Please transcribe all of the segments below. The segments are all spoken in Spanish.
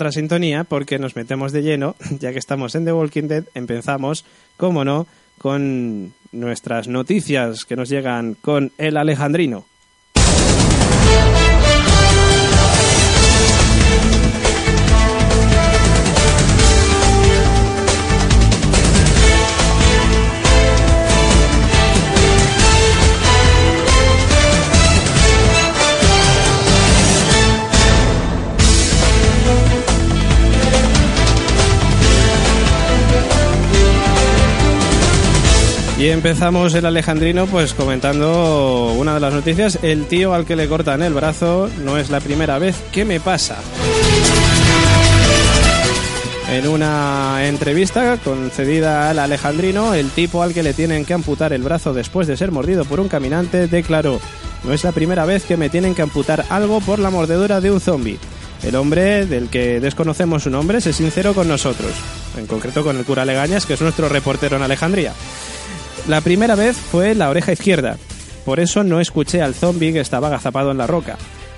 otra sintonía porque nos metemos de lleno, ya que estamos en The Walking Dead, empezamos, como no, con nuestras noticias que nos llegan con el Alejandrino. Y empezamos el Alejandrino pues comentando una de las noticias. El tío al que le cortan el brazo no es la primera vez. ¿Qué me pasa? En una entrevista concedida al Alejandrino, el tipo al que le tienen que amputar el brazo después de ser mordido por un caminante declaró, no es la primera vez que me tienen que amputar algo por la mordedura de un zombie. El hombre del que desconocemos su nombre es sincero con nosotros, en concreto con el cura Legañas, que es nuestro reportero en Alejandría. La primera vez fue la oreja izquierda, por eso no escuché al zombie que estaba agazapado en la roca.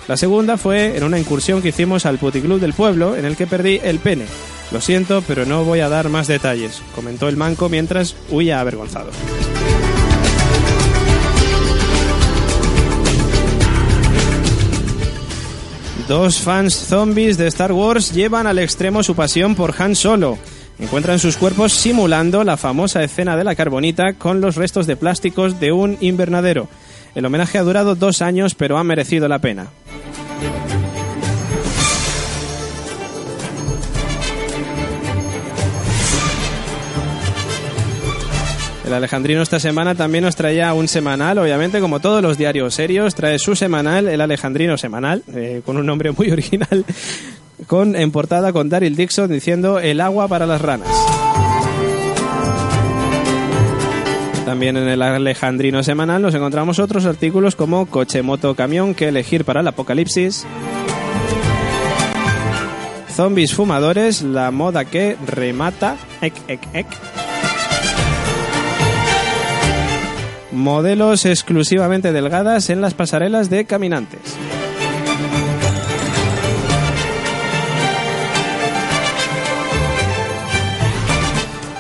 La segunda fue en una incursión que hicimos al puticlub del pueblo en el que perdí el pene. Lo siento, pero no voy a dar más detalles, comentó el manco mientras huía avergonzado. Dos fans zombies de Star Wars llevan al extremo su pasión por Han Solo. Encuentran sus cuerpos simulando la famosa escena de la carbonita con los restos de plásticos de un invernadero. El homenaje ha durado dos años, pero ha merecido la pena. El Alejandrino esta semana también nos traía un semanal, obviamente, como todos los diarios serios, trae su semanal, el Alejandrino semanal, eh, con un nombre muy original, con en portada con Daryl Dixon diciendo el agua para las ranas. También en el Alejandrino semanal nos encontramos otros artículos como coche, moto, camión que elegir para el apocalipsis. Zombies fumadores, la moda que remata. Ek, ek, ek. Modelos exclusivamente delgadas en las pasarelas de caminantes.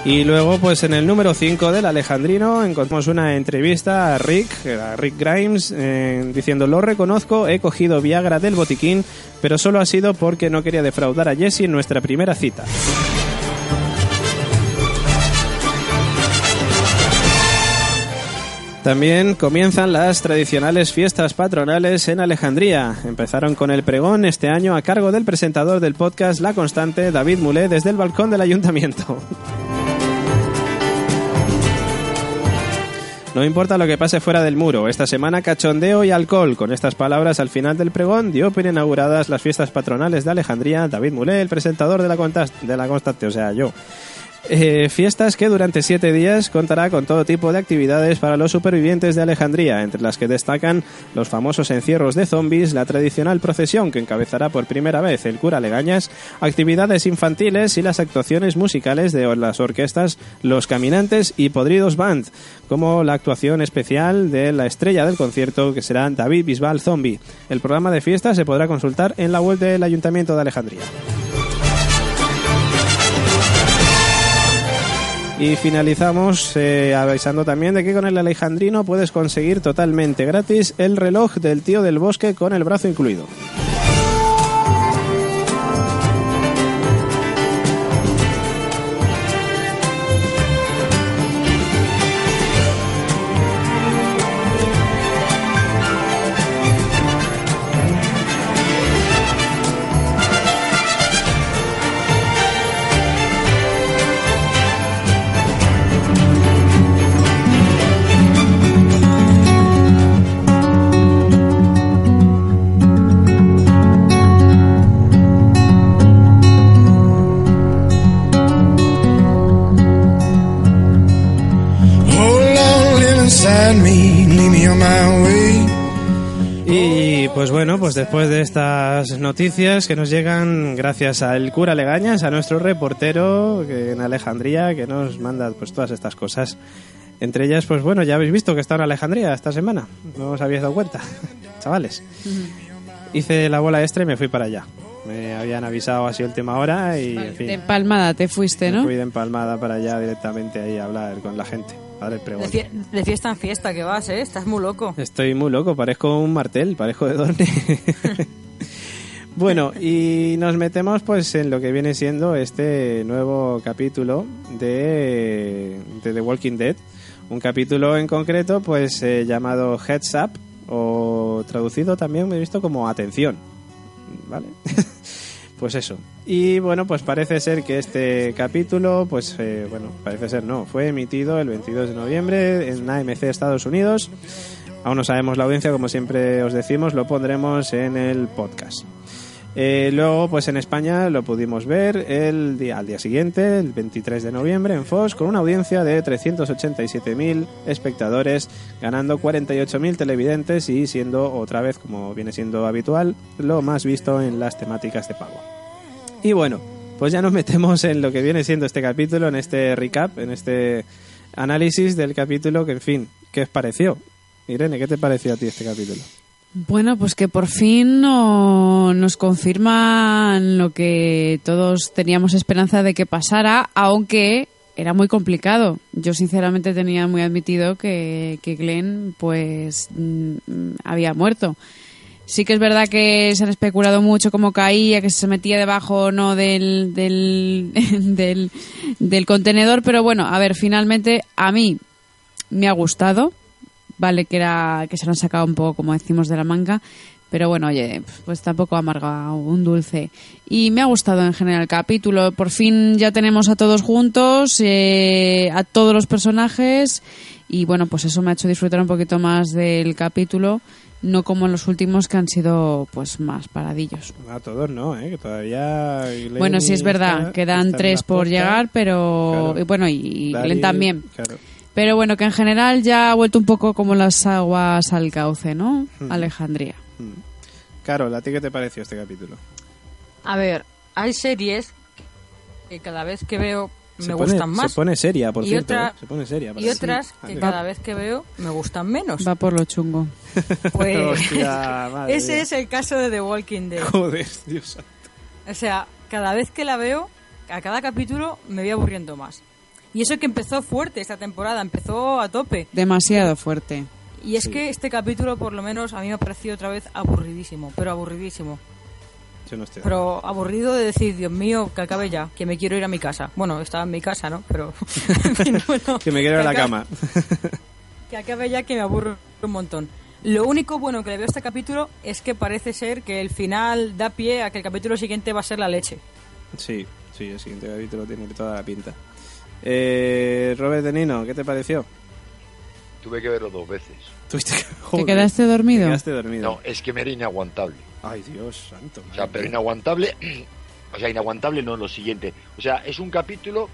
Y luego, pues en el número 5 del Alejandrino encontramos una entrevista a Rick, a Rick Grimes, eh, diciendo, lo reconozco, he cogido Viagra del botiquín, pero solo ha sido porque no quería defraudar a Jesse en nuestra primera cita. También comienzan las tradicionales fiestas patronales en Alejandría. Empezaron con el pregón este año a cargo del presentador del podcast La Constante, David Mulé, desde el balcón del ayuntamiento. No importa lo que pase fuera del muro, esta semana cachondeo y alcohol. Con estas palabras al final del pregón dio por inauguradas las fiestas patronales de Alejandría, David Mulé, el presentador de la, de la Constante, o sea, yo. Eh, fiestas que durante siete días contará con todo tipo de actividades para los supervivientes de Alejandría, entre las que destacan los famosos encierros de zombies, la tradicional procesión que encabezará por primera vez el cura Legañas, actividades infantiles y las actuaciones musicales de las orquestas Los Caminantes y Podridos Band, como la actuación especial de la estrella del concierto que será David Bisbal Zombie. El programa de fiestas se podrá consultar en la web del Ayuntamiento de Alejandría. Y finalizamos eh, avisando también de que con el Alejandrino puedes conseguir totalmente gratis el reloj del tío del bosque con el brazo incluido. Pues después de estas noticias que nos llegan gracias al cura Legañas, a nuestro reportero en Alejandría, que nos manda pues todas estas cosas. Entre ellas, pues bueno, ya habéis visto que está en Alejandría esta semana. No os habéis dado cuenta, chavales. Hice la bola extra y me fui para allá. Me habían avisado así última hora y, en fin, De empalmada te fuiste, me ¿no? fui de empalmada para allá directamente ahí a hablar con la gente. El de fiesta en fiesta que vas, ¿eh? Estás muy loco. Estoy muy loco, parezco un martel, parezco de Dorne. bueno, y nos metemos pues en lo que viene siendo este nuevo capítulo de, de The Walking Dead. Un capítulo en concreto pues eh, llamado Heads Up o traducido también me he visto como Atención. ¿Vale? pues eso. Y bueno, pues parece ser que este capítulo, pues eh, bueno, parece ser no, fue emitido el 22 de noviembre en AMC Estados Unidos. Aún no sabemos la audiencia, como siempre os decimos, lo pondremos en el podcast. Eh, luego, pues en España lo pudimos ver el día, al día siguiente, el 23 de noviembre, en Fox, con una audiencia de 387.000 espectadores, ganando 48.000 televidentes y siendo otra vez, como viene siendo habitual, lo más visto en las temáticas de pago. Y bueno, pues ya nos metemos en lo que viene siendo este capítulo, en este recap, en este análisis del capítulo, que en fin, ¿qué os pareció? Irene, ¿qué te pareció a ti este capítulo? Bueno, pues que por fin no- nos confirman lo que todos teníamos esperanza de que pasara, aunque era muy complicado. Yo sinceramente tenía muy admitido que, que Glenn pues mm, había muerto. Sí que es verdad que se han especulado mucho cómo caía, que se metía debajo o no del, del, del, del contenedor, pero bueno, a ver, finalmente a mí me ha gustado. Vale que era que se lo han sacado un poco, como decimos, de la manga. Pero bueno, oye, pues tampoco amarga un dulce. Y me ha gustado en general el capítulo. Por fin ya tenemos a todos juntos, eh, a todos los personajes. Y bueno, pues eso me ha hecho disfrutar un poquito más del capítulo. No como en los últimos que han sido pues más paradillos. A todos no, ¿eh? que todavía... Glenn bueno, sí es verdad, está- quedan tres por llegar, pero Claro. y bueno, y, Glenn también. Claro. Pero bueno, que en general ya ha vuelto un poco como las aguas al cauce, ¿no? Alejandría. Carol, ¿a ti qué te pareció este capítulo? A ver, hay series que cada vez que veo me se pone, gustan más. Se pone seria, por Y cierto. otra- ¿eh? Se pone seria. Y otras que cada vez que veo me gustan menos. Va por lo chungo. Pues Hostia, madre ese mía. es el caso de The Walking Dead. Joder, Dios santo. O sea, cada vez que la veo, a cada capítulo me voy aburriendo más. Y eso que empezó fuerte esta temporada, empezó a tope. Demasiado fuerte. Y es que este capítulo, por lo menos, a mí me ha parecido otra vez aburridísimo, pero aburridísimo. Yo no estoy. Pero aburrido de decir, Dios mío, que acabe ya, que me quiero ir a mi casa. Bueno, estaba en mi casa, ¿no? Pero. bueno, que me quiero ir a la cama. Que acabe ya, que me aburro un montón. Lo único bueno que le veo a este capítulo es que parece ser que el final da pie a que el capítulo siguiente va a ser la leche. sí, sí, el siguiente capítulo tiene toda la pinta. Eh, Robert De Nino, ¿qué te pareció? Tuve que verlo dos veces. Tuviste que- ¿Te quedaste te dormido? quedaste dormido. No, es que me era inaguantable. Ay, Dios santo. O sea, pero inaguantable. O sea, inaguantable no lo siguiente. O sea, es un capítulo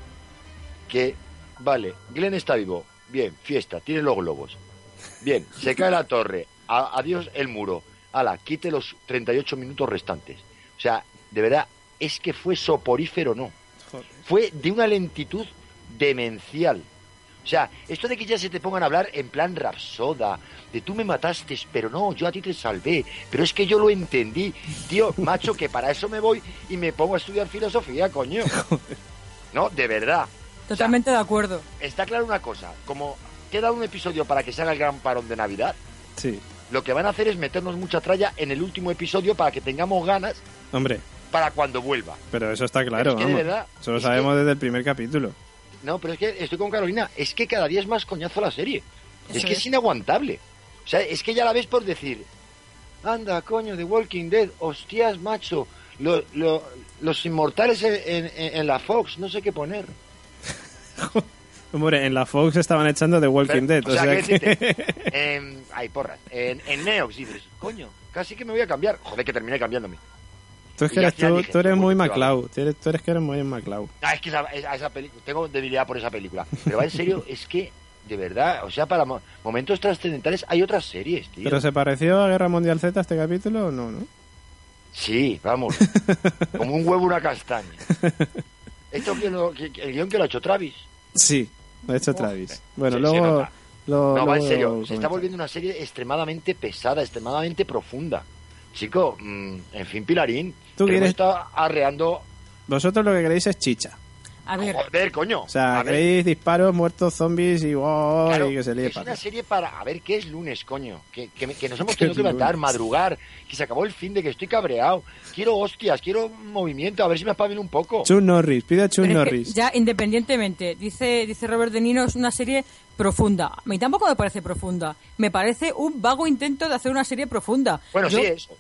que, vale, Glenn está vivo. Bien, fiesta, tiene los globos. Bien, se cae la torre. a- adiós el muro. Ala, quite los 38 minutos restantes. O sea, de verdad, es que fue soporífero, no. Joder. Fue de una lentitud demencial. O sea, esto de que ya se te pongan a hablar en plan rapsoda, de tú me mataste, pero no, yo a ti te salvé, pero es que yo lo entendí. Tío, macho, que para eso me voy y me pongo a estudiar filosofía, coño. No, de verdad. Totalmente de acuerdo. Está claro una cosa, como queda un episodio para que se haga el gran parón de Navidad, Sí, lo que van a hacer es meternos mucha tralla en el último episodio para que tengamos ganas hombre, para cuando vuelva. pero eso está claro, Es que de vamos. verdad, Eso lo es sabemos desde el primer capítulo. No, pero es que estoy con Carolina. Es que cada día es más coñazo la serie. es que es. es inaguantable. O sea, es que ya la ves por decir, anda, coño, The Walking Dead, hostias, macho, lo- lo- los inmortales en, en- en la Fox, no sé qué poner. Hombre, en la Fox estaban echando The Walking Pero, Dead, o sea, que... En- ay, porras. En, en Neox dices, coño, casi que me voy a cambiar. Joder, que terminé cambiándome. Tú, es que eres, ya tú, dije, tú eres seguro muy. MacLeod, tú eres, tú eres que eres muy MacLeod. Ah, es que esa, esa, esa película, tengo debilidad por esa película. Pero va en serio, es que, de verdad, o sea, para mo- momentos trascendentales hay otras series, tío. ¿Pero se pareció a Guerra Mundial Z este capítulo o no, no? Sí, vamos. Como un huevo una castaña. Esto que lo- que- el guion que lo ha hecho Travis. Sí, lo ha hecho Travis. Bueno, luego... lo- No, va en serio. Se está volviendo una serie extremadamente pesada, extremadamente profunda. Chico, mm, en fin, Pilarín, Tú quieres, estado arreando. vosotros lo que queréis es chicha. A ver, Joder, coño. O sea, queréis disparos, muertos, zombies y, wow, claro, y que se es para una serie para. A ver, ¿qué es lunes, coño? Que, que, nos hemos ¿Qué tenido es que levantar, madrugar, que se acabó el fin de que estoy cabreado. Quiero hostias, quiero movimiento, a ver si me espabilo un poco. Chuck Norris, pide a es que Norris. ya independientemente, dice, dice Robert De Niro, es una serie profunda. A mí tampoco me parece profunda. Me parece un vago intento de hacer una serie profunda. Bueno, Yo- sí, eso.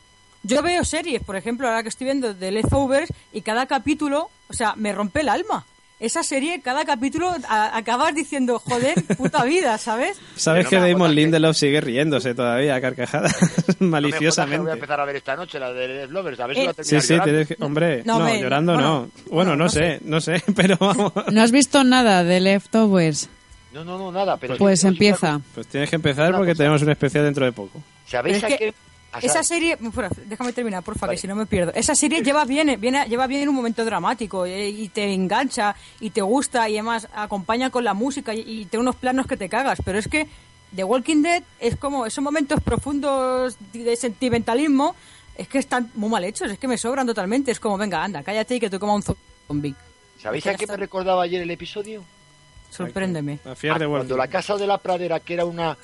Yo veo series, por ejemplo, ahora que estoy viendo The Leftovers, y cada capítulo, o sea, me rompe el alma. Esa serie, cada capítulo, a- acabas diciendo, joder, puta vida, ¿sabes? Sabes que Damon que- Lindelof sigue riéndose todavía a carcajadas, No me que voy a maliciosamente. empezar a ver esta noche la de Lovers, a ver si Eh, va a Sí, sí, tienes que... Hombre, No, no, me- llorando bueno, no. Bueno, no, no, no sé, no sé, pero vamos. ¿No has visto nada de Leftovers? No, no, no, nada. Pero Pues sí, empieza. Pues tienes que empezar porque tenemos un especial dentro de poco. ¿Sabéis Es a que qué? Esa sa- serie, déjame terminar, porfa, Vale. que si no me pierdo. Esa serie lleva bien, viene, lleva bien en un momento dramático eh, y te engancha y te gusta y además acompaña con la música y, y tiene unos planos que te cagas. Pero es que The Walking Dead es como esos momentos profundos de sentimentalismo, es que están muy mal hechos, es que me sobran totalmente. Es como, venga, anda, cállate y que te coma un zombie. ¿Sabéis a qué me recordaba ayer el episodio? Sorpréndeme. La fiar de Ah, Cuando la casa de la pradera, que era una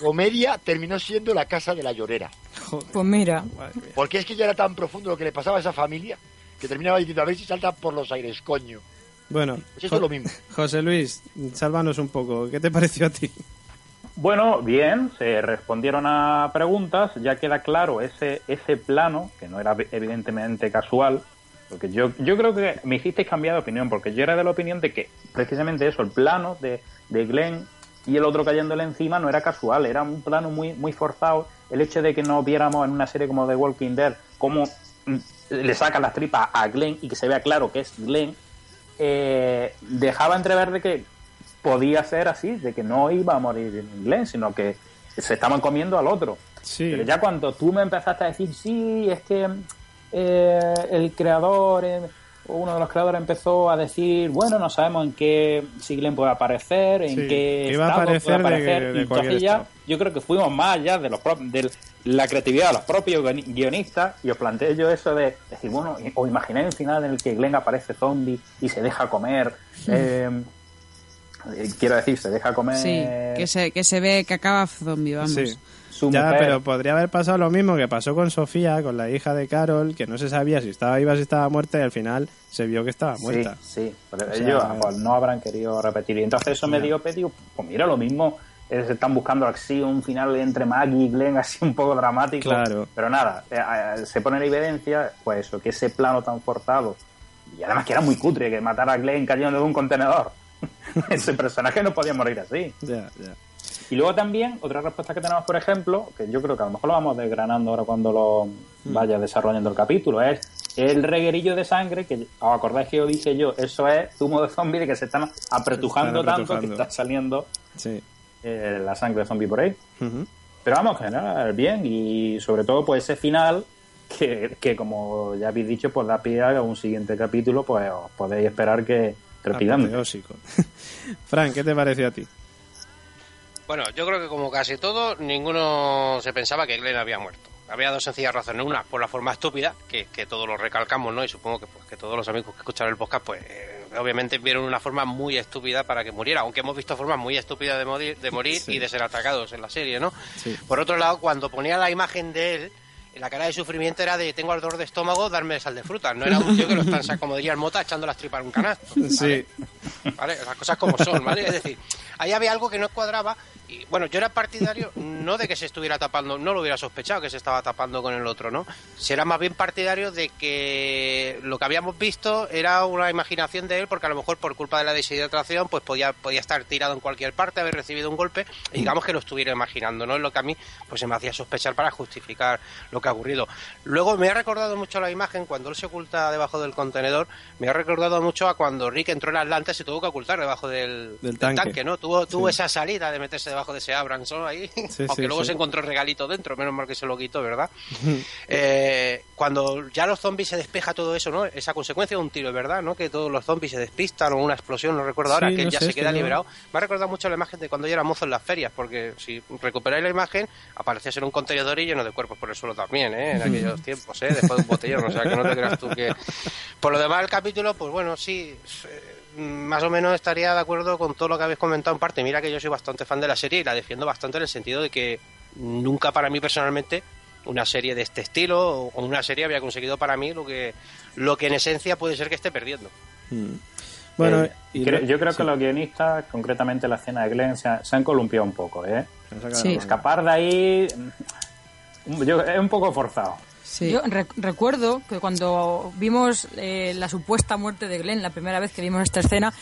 comedia, terminó siendo la casa de la llorera. Joder, Pues mira. Porque es que ya era tan profundo lo que le pasaba a esa familia que terminaba diciendo a ver si salta por los aires, coño. Bueno, Pues esto es lo mismo. José Luis, sálvanos un poco. ¿Qué te pareció a ti? Bueno, bien, se respondieron a preguntas, ya queda claro ese, ese plano, que no era evidentemente casual, porque yo, yo creo que me hicisteis cambiar de opinión, porque yo era de la opinión de que precisamente eso, el plano de, de Glenn y el otro cayéndole encima no era casual, era un plano muy, muy forzado. El hecho de que no viéramos en una serie como The Walking Dead cómo mm, le sacan las tripas a Glenn y que se vea claro que es Glenn, eh, dejaba entrever de que podía ser así, de que no iba a morir Glenn, sino que se estaban comiendo al otro. Sí. Pero ya cuando tú me empezaste a decir, sí, es que eh, el creador, eh, uno de los creadores empezó a decir, bueno, no sabemos en qué si Glenn puede aparecer, en Sí, qué a estado aparecer puede de- aparecer. de y entonces ya, yo creo que fuimos más allá de los pro- de la creatividad de los propios guion- guionistas y os planteé yo eso de decir, bueno, o imagináis un final en el que Glenn aparece zombie y se deja comer. eh, eh, quiero decir, se deja comer Sí, que se, que se ve que acaba zombie, vamos. Sí. Su Ya, mujer. pero podría haber pasado lo mismo que pasó con Sofía, con la hija de Carol, que no se sabía si estaba viva, si estaba muerta, y al final se vio que estaba muerta. Sí, sí, pero O sea, ellos pues, no habrán querido repetir. Y entonces eso me dio pe, digo, pues mira, lo mismo, se están buscando así un final entre Maggie y Glenn así un poco dramático. Claro. Pero nada, eh, eh, se pone en evidencia, pues eso, que ese plano tan forzado, y además que era muy cutre, que matar a Glenn cayendo de un contenedor. ese personaje no podía morir así. Ya, ya. Y luego también, otra respuesta que tenemos, por ejemplo, que yo creo que a lo mejor lo vamos desgranando ahora cuando lo Mm. vaya desarrollando el capítulo, es el reguerillo de sangre, que os acordáis que yo dije yo, eso es zumo de zombie de que se están apretujando, Están tanto que está saliendo Sí. eh, la sangre de zombie por ahí. Pero vamos, en general, bien, y sobre todo pues ese final que, que como ya habéis dicho, pues da pie a un siguiente capítulo, pues os podéis esperar que trepidante. Apoteósico. Fran, ¿qué te pareció a ti? Bueno, yo creo que como casi todo, ninguno se pensaba que Glenn había muerto. Había dos sencillas razones. Una, por la forma estúpida, que, que todos lo recalcamos, ¿no? Y supongo que, pues, que todos los amigos que escucharon el podcast, pues eh, obviamente vieron una forma muy estúpida para que muriera. Aunque hemos visto formas muy estúpidas de morir, de morir Sí. y de ser atacados en la serie, ¿no? Sí. Por otro lado, cuando ponía la imagen de él, la cara de sufrimiento era de tengo ardor de estómago, darme sal de fruta. No era un tío que lo están, como diría el mota, echando las tripas en un canasto. Sí. ¿vale? Las cosas como son, ¿vale? Es decir, ahí había algo que no cuadraba y, bueno, yo era partidario no de que se estuviera tapando, no lo hubiera sospechado que se estaba tapando con el otro, ¿no? Si era más bien partidario de que lo que habíamos visto era una imaginación de él porque a lo mejor por culpa de la deshidratación pues podía, podía estar tirado en cualquier parte, haber recibido un golpe y digamos que lo estuviera imaginando, ¿no? Es lo que a mí pues se me hacía sospechar para justificar lo que ha ocurrido. Luego me ha recordado mucho la imagen cuando él se oculta debajo del contenedor, me ha recordado mucho a cuando Rick entró en Atlanta y se tuvo que ocultar debajo del, Del tanque. ¿no? Tuvo, tuvo Sí. esa salida de meterse debajo debajo de ese Abranson ahí, Sí, aunque sí, luego sí. se encontró el regalito dentro, menos mal que se lo quitó, ¿verdad? Eh, cuando ya los zombies se despeja todo eso, ¿no? Esa consecuencia de un tiro, ¿verdad? ¿No? Que todos los zombies se despistan o una explosión, no recuerdo ahora, que no ya sé, se queda liberado. Me ha recordado mucho la imagen de cuando yo era mozo en las ferias, porque si recuperáis la imagen, aparecías en un contenedor y lleno de cuerpos por el suelo también, ¿eh? En aquellos tiempos, ¿eh? Después de un botellón, o sea, que no te creas tú que... Por lo demás, el capítulo, pues bueno, sí, eh, más o menos estaría de acuerdo con todo lo que habéis comentado en parte. Mira que yo soy bastante fan de la serie y la defiendo bastante en el sentido de que nunca para mí personalmente una serie de este estilo o una serie había conseguido para mí lo que lo que en esencia puede ser que esté perdiendo. Mm. Bueno, Eh, y creo- lo- yo creo sí, que los guionistas, concretamente la escena de Glenn, se, ha- se han columpiado un poco. ¿eh? Sí. Escapar de ahí mm, yo- es un poco forzado. Sí. Yo re- recuerdo que cuando vimos eh, la supuesta muerte de Glenn, la primera vez que vimos esta escena,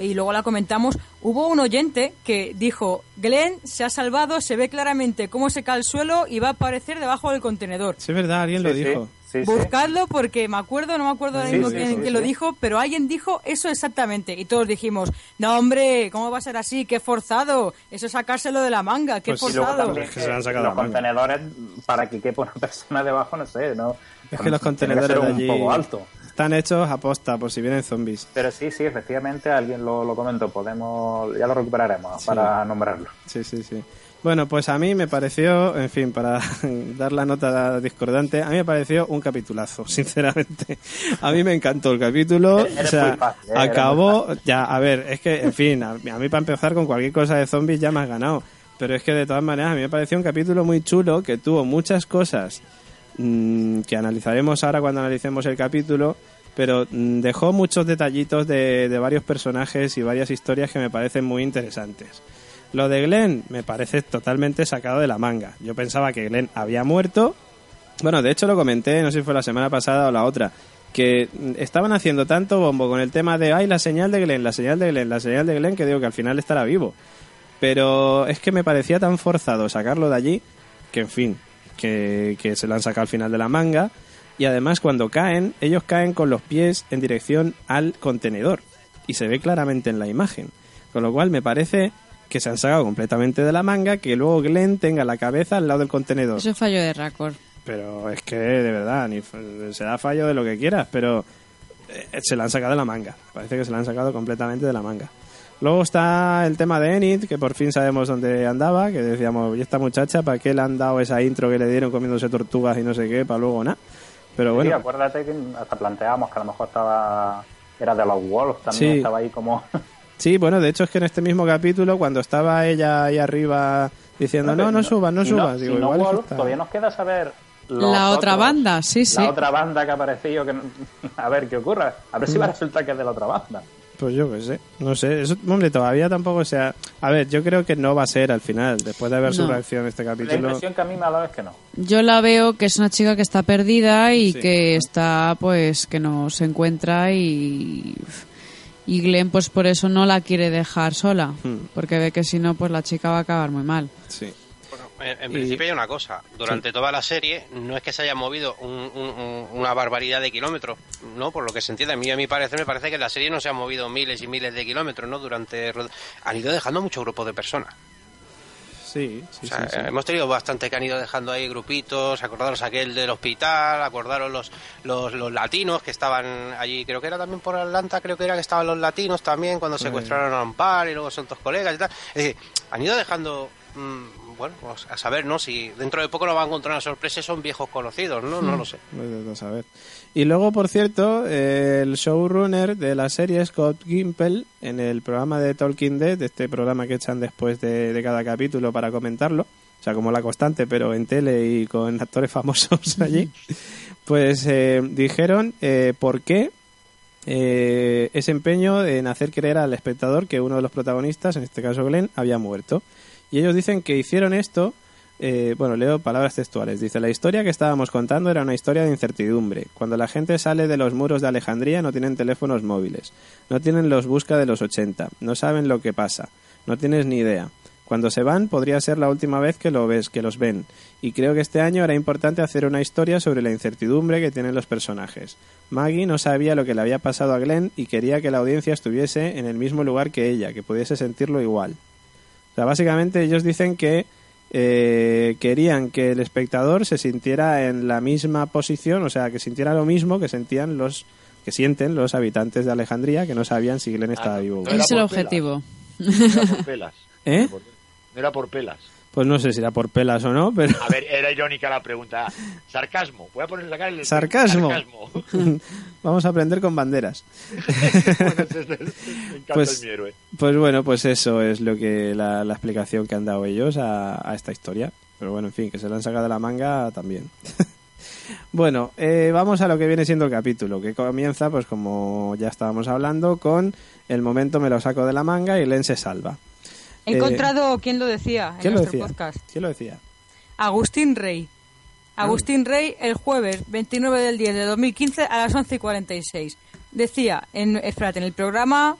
y luego la comentamos, hubo un oyente que dijo, Glenn se ha salvado, se ve claramente cómo se cae al suelo y va a aparecer debajo del contenedor. Sí, es verdad, alguien lo Sí, dijo. Sí, sí. Buscadlo porque me acuerdo, no me acuerdo Sí, mismo sí, quién, sí, sí. lo dijo, pero alguien dijo eso exactamente. Y todos dijimos, no hombre, ¿cómo va a ser así? ¡Qué forzado! Eso es sacárselo de la manga, qué Pues sí, forzado. también Es que se lo han que sacado los la manga. contenedores, para que quepa una persona debajo, no sé, ¿no? Es que los que contenedores un poco alto. están hechos a posta por si vienen zombies. Pero sí, sí, efectivamente, alguien lo, lo comentó. Podemos, ya lo recuperaremos Sí. para nombrarlo. Sí, sí, sí. Bueno, pues a mí me pareció, en fin, para dar la nota discordante, a mí me pareció un capitulazo, sinceramente. A mí me encantó el capítulo. Eres o sea, muy fácil, ¿eh? Acabó, ya, a ver, es que, en fin, a, a mí para empezar con cualquier cosa de zombies ya me has ganado. Pero es que de todas maneras a mí me pareció un capítulo muy chulo que tuvo muchas cosas mm, que analizaremos ahora cuando analicemos el capítulo, pero mm, dejó muchos detallitos de, de varios personajes y varias historias que me parecen muy interesantes. Lo de Glenn me parece totalmente sacado de la manga. Yo pensaba que Glenn había muerto. Bueno, de hecho lo comenté, no sé si fue la semana pasada o la otra, que estaban haciendo tanto bombo con el tema de, ay, la señal de Glenn, la señal de Glenn, la señal de Glenn, que digo que al final estará vivo. Pero es que me parecía tan forzado sacarlo de allí, que en fin, que, que se lo han sacado al final de la manga. Y además cuando caen, ellos caen con los pies en dirección al contenedor. Y se ve claramente en la imagen. Con lo cual me parece que se han sacado completamente de la manga, que luego Glenn tenga la cabeza al lado del contenedor. Eso es fallo de Raccord. Pero es que, de verdad, ni se da fallo de lo que quieras, pero eh, se la han sacado de la manga. Parece que se la han sacado completamente de la manga. Luego está el tema de Enid, que por fin sabemos dónde andaba, que decíamos, ¿y esta muchacha para qué le han dado esa intro que le dieron comiéndose tortugas y no sé qué, para luego nada? Pero Sí, bueno, acuérdate que hasta planteábamos que a lo mejor estaba. Era de los Wolves también, Sí. estaba ahí como. sí, bueno, de hecho es que en este mismo capítulo, cuando estaba ella ahí arriba diciendo, no, no, subas, no subas, digo, no igual está- todavía nos queda saber. La otra otros- banda, sí, sí. La otra banda que ha aparecido, que no- a ver qué ocurra. A ver si Mm. va a resultar que es de la otra banda. Pues yo qué sé, no sé, eso, hombre, todavía tampoco sea... A ver, yo creo que no va a ser al final, después de ver su No. reacción a este La capítulo... impresión que a mí me ha dado es que no. Yo la veo que es una chica que está perdida y Sí. que está, pues, que no se encuentra y. Y Glenn, pues por eso no la quiere dejar sola. Hmm. Porque ve que si no, pues la chica va a acabar muy mal. Sí. Bueno, en, en Y- principio hay una cosa. Durante toda la serie no es que se haya movido un- un- un- una barbaridad de kilómetros, ¿no? Por lo que se entiende. A mí, a mi parecer, me parece que en la serie no se han movido miles y miles de kilómetros, ¿no? Durante... Han ido dejando muchos grupos de personas. Sí, sí, O sea, sí, sí. hemos tenido bastante que han ido dejando ahí grupitos, acordaros aquel del hospital, acordaros los, los, los latinos que estaban allí, creo que era también por Atlanta, creo que era que estaban los latinos también cuando secuestraron a Ampar y luego son todos colegas y tal. Es decir, han ido dejando, mm, bueno, pues a saber, ¿no? Si dentro de poco nos va a encontrar una sorpresa y son viejos conocidos, ¿no? No lo sé. Tú a saber. Y luego, por cierto, el showrunner de la serie, Scott Gimple, en el programa de Talking Dead, este programa que echan después de, de cada capítulo para comentarlo, o sea, como la constante, pero en tele y con actores famosos allí, pues eh, dijeron eh, por qué eh, ese empeño en hacer creer al espectador que uno de los protagonistas, en este caso Glenn, había muerto. Y ellos dicen que hicieron esto, eh, bueno, leo palabras textuales. Dice, la historia que estábamos contando era una historia de incertidumbre. Cuando la gente sale de los muros de Alejandría no tienen teléfonos móviles, no tienen los busca de los 80, no saben lo que pasa, no tienes ni idea. Cuando se van podría ser la última vez que lo ves, que los ven. Y creo que este año era importante hacer una historia sobre la incertidumbre que tienen los personajes. Maggie no sabía lo que le había pasado a Glenn y quería que la audiencia estuviese en el mismo lugar que ella, que pudiese sentirlo igual. O sea, básicamente ellos dicen que eh, querían que el espectador se sintiera en la misma posición, o sea, que sintiera lo mismo que sentían los que sienten los habitantes de Alejandría que no sabían si Glenn estaba Ah, vivo. no no. era Ese es el por pelas. objetivo. No era por pelas. ¿Eh? No era por pelas. Pues no sé si era por pelas o no, pero A ver, era irónica la pregunta. Sarcasmo. Voy a poner la cara en el Sarcasmo. Sarcasmo. vamos a aprender con banderas. Me encanta Pues- el mi héroe. Pues bueno, pues eso es lo que la, la explicación que han dado ellos a, a esta historia. Pero bueno, en fin, que se lo han sacado de la manga también. bueno, eh, vamos a lo que viene siendo el capítulo, que comienza, pues como ya estábamos hablando, con el momento me lo saco de la manga y Len se salva. He Eh, encontrado quién lo decía en ¿Quién lo nuestro decía? podcast. ¿Quién lo decía? Agustín Rey. Agustín Rey el jueves 29 del 10 de 2015 a las 11 y 46. Decía, en, espérate, en el programa...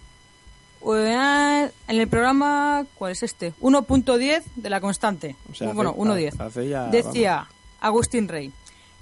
eh, En el programa... ¿Cuál es este? 1.10 de la constante. O sea, bueno, hace- 1.10. hace ya- Decía Agustín Rey.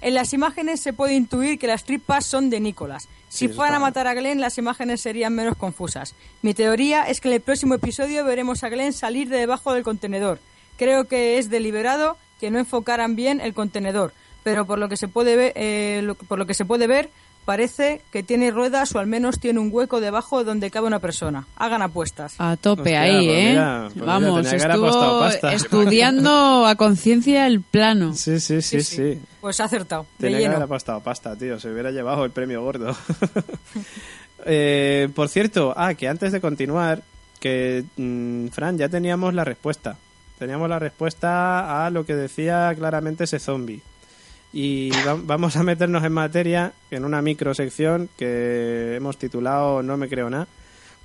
En las imágenes se puede intuir que las tripas son de Nicolás. Sí, Si fueran a matar a Glenn, las imágenes serían menos confusas. Mi teoría es que en el próximo episodio veremos a Glenn salir de debajo del contenedor. Creo que es deliberado que no enfocaran bien el contenedor, pero por lo que se puede ver, eh, lo- por lo que se puede ver, parece que tiene ruedas o al menos tiene un hueco debajo donde cabe una persona. Hagan apuestas. A tope Hostia, ahí, pues ¿eh? mira, pues Vamos, estuvo estudiando a conciencia el plano. Sí, sí, sí, sí. Pues ha acertado. Tenía que haber apostado pasta, tío. Se hubiera llevado el premio gordo. Eh, por cierto, ah, que antes de continuar, que mm, Fran, ya teníamos la respuesta. Teníamos la respuesta a lo que decía claramente ese zombie. Y va- vamos a meternos en materia en una microsección que hemos titulado No me creo nada.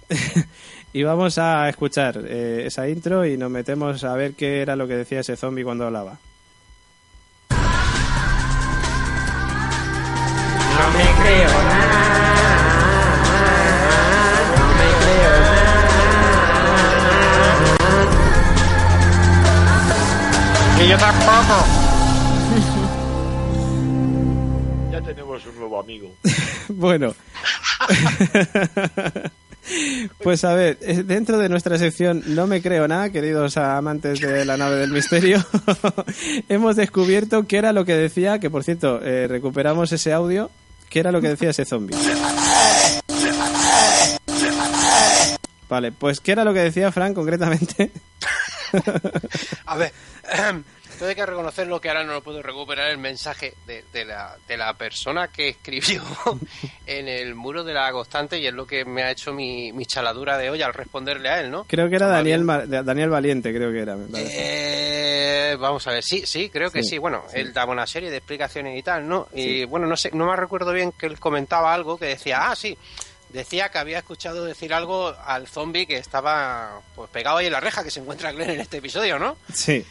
y vamos a escuchar eh, esa intro y nos metemos a ver qué era lo que decía ese zombie cuando hablaba. Y yo tampoco. Amigo. Bueno. Pues a ver, dentro de nuestra sección No me creo nada, queridos amantes de la nave del misterio, hemos descubierto qué era lo que decía, que por cierto, eh, recuperamos ese audio, qué era lo que decía ese zombie. Vale, pues qué era lo que decía Frank concretamente. A ver, tengo que reconocerlo que ahora no lo puedo recuperar el mensaje de, de la, de la persona que escribió en el muro de la constante y es lo que me ha hecho mi, mi chaladura de hoy al responderle a él, ¿no? Creo que era Daniel, Daniel Valiente, creo que era. me. Eh, vamos a ver, sí, sí, creo que Sí, sí. Bueno, sí. él daba una serie de explicaciones y tal, ¿no? Y bueno, no sé, no me recuerdo bien que él comentaba algo que decía, ah, sí, decía que había escuchado decir algo al zombie que estaba pues pegado ahí en la reja que se encuentra Glenn en este episodio, ¿no? Sí.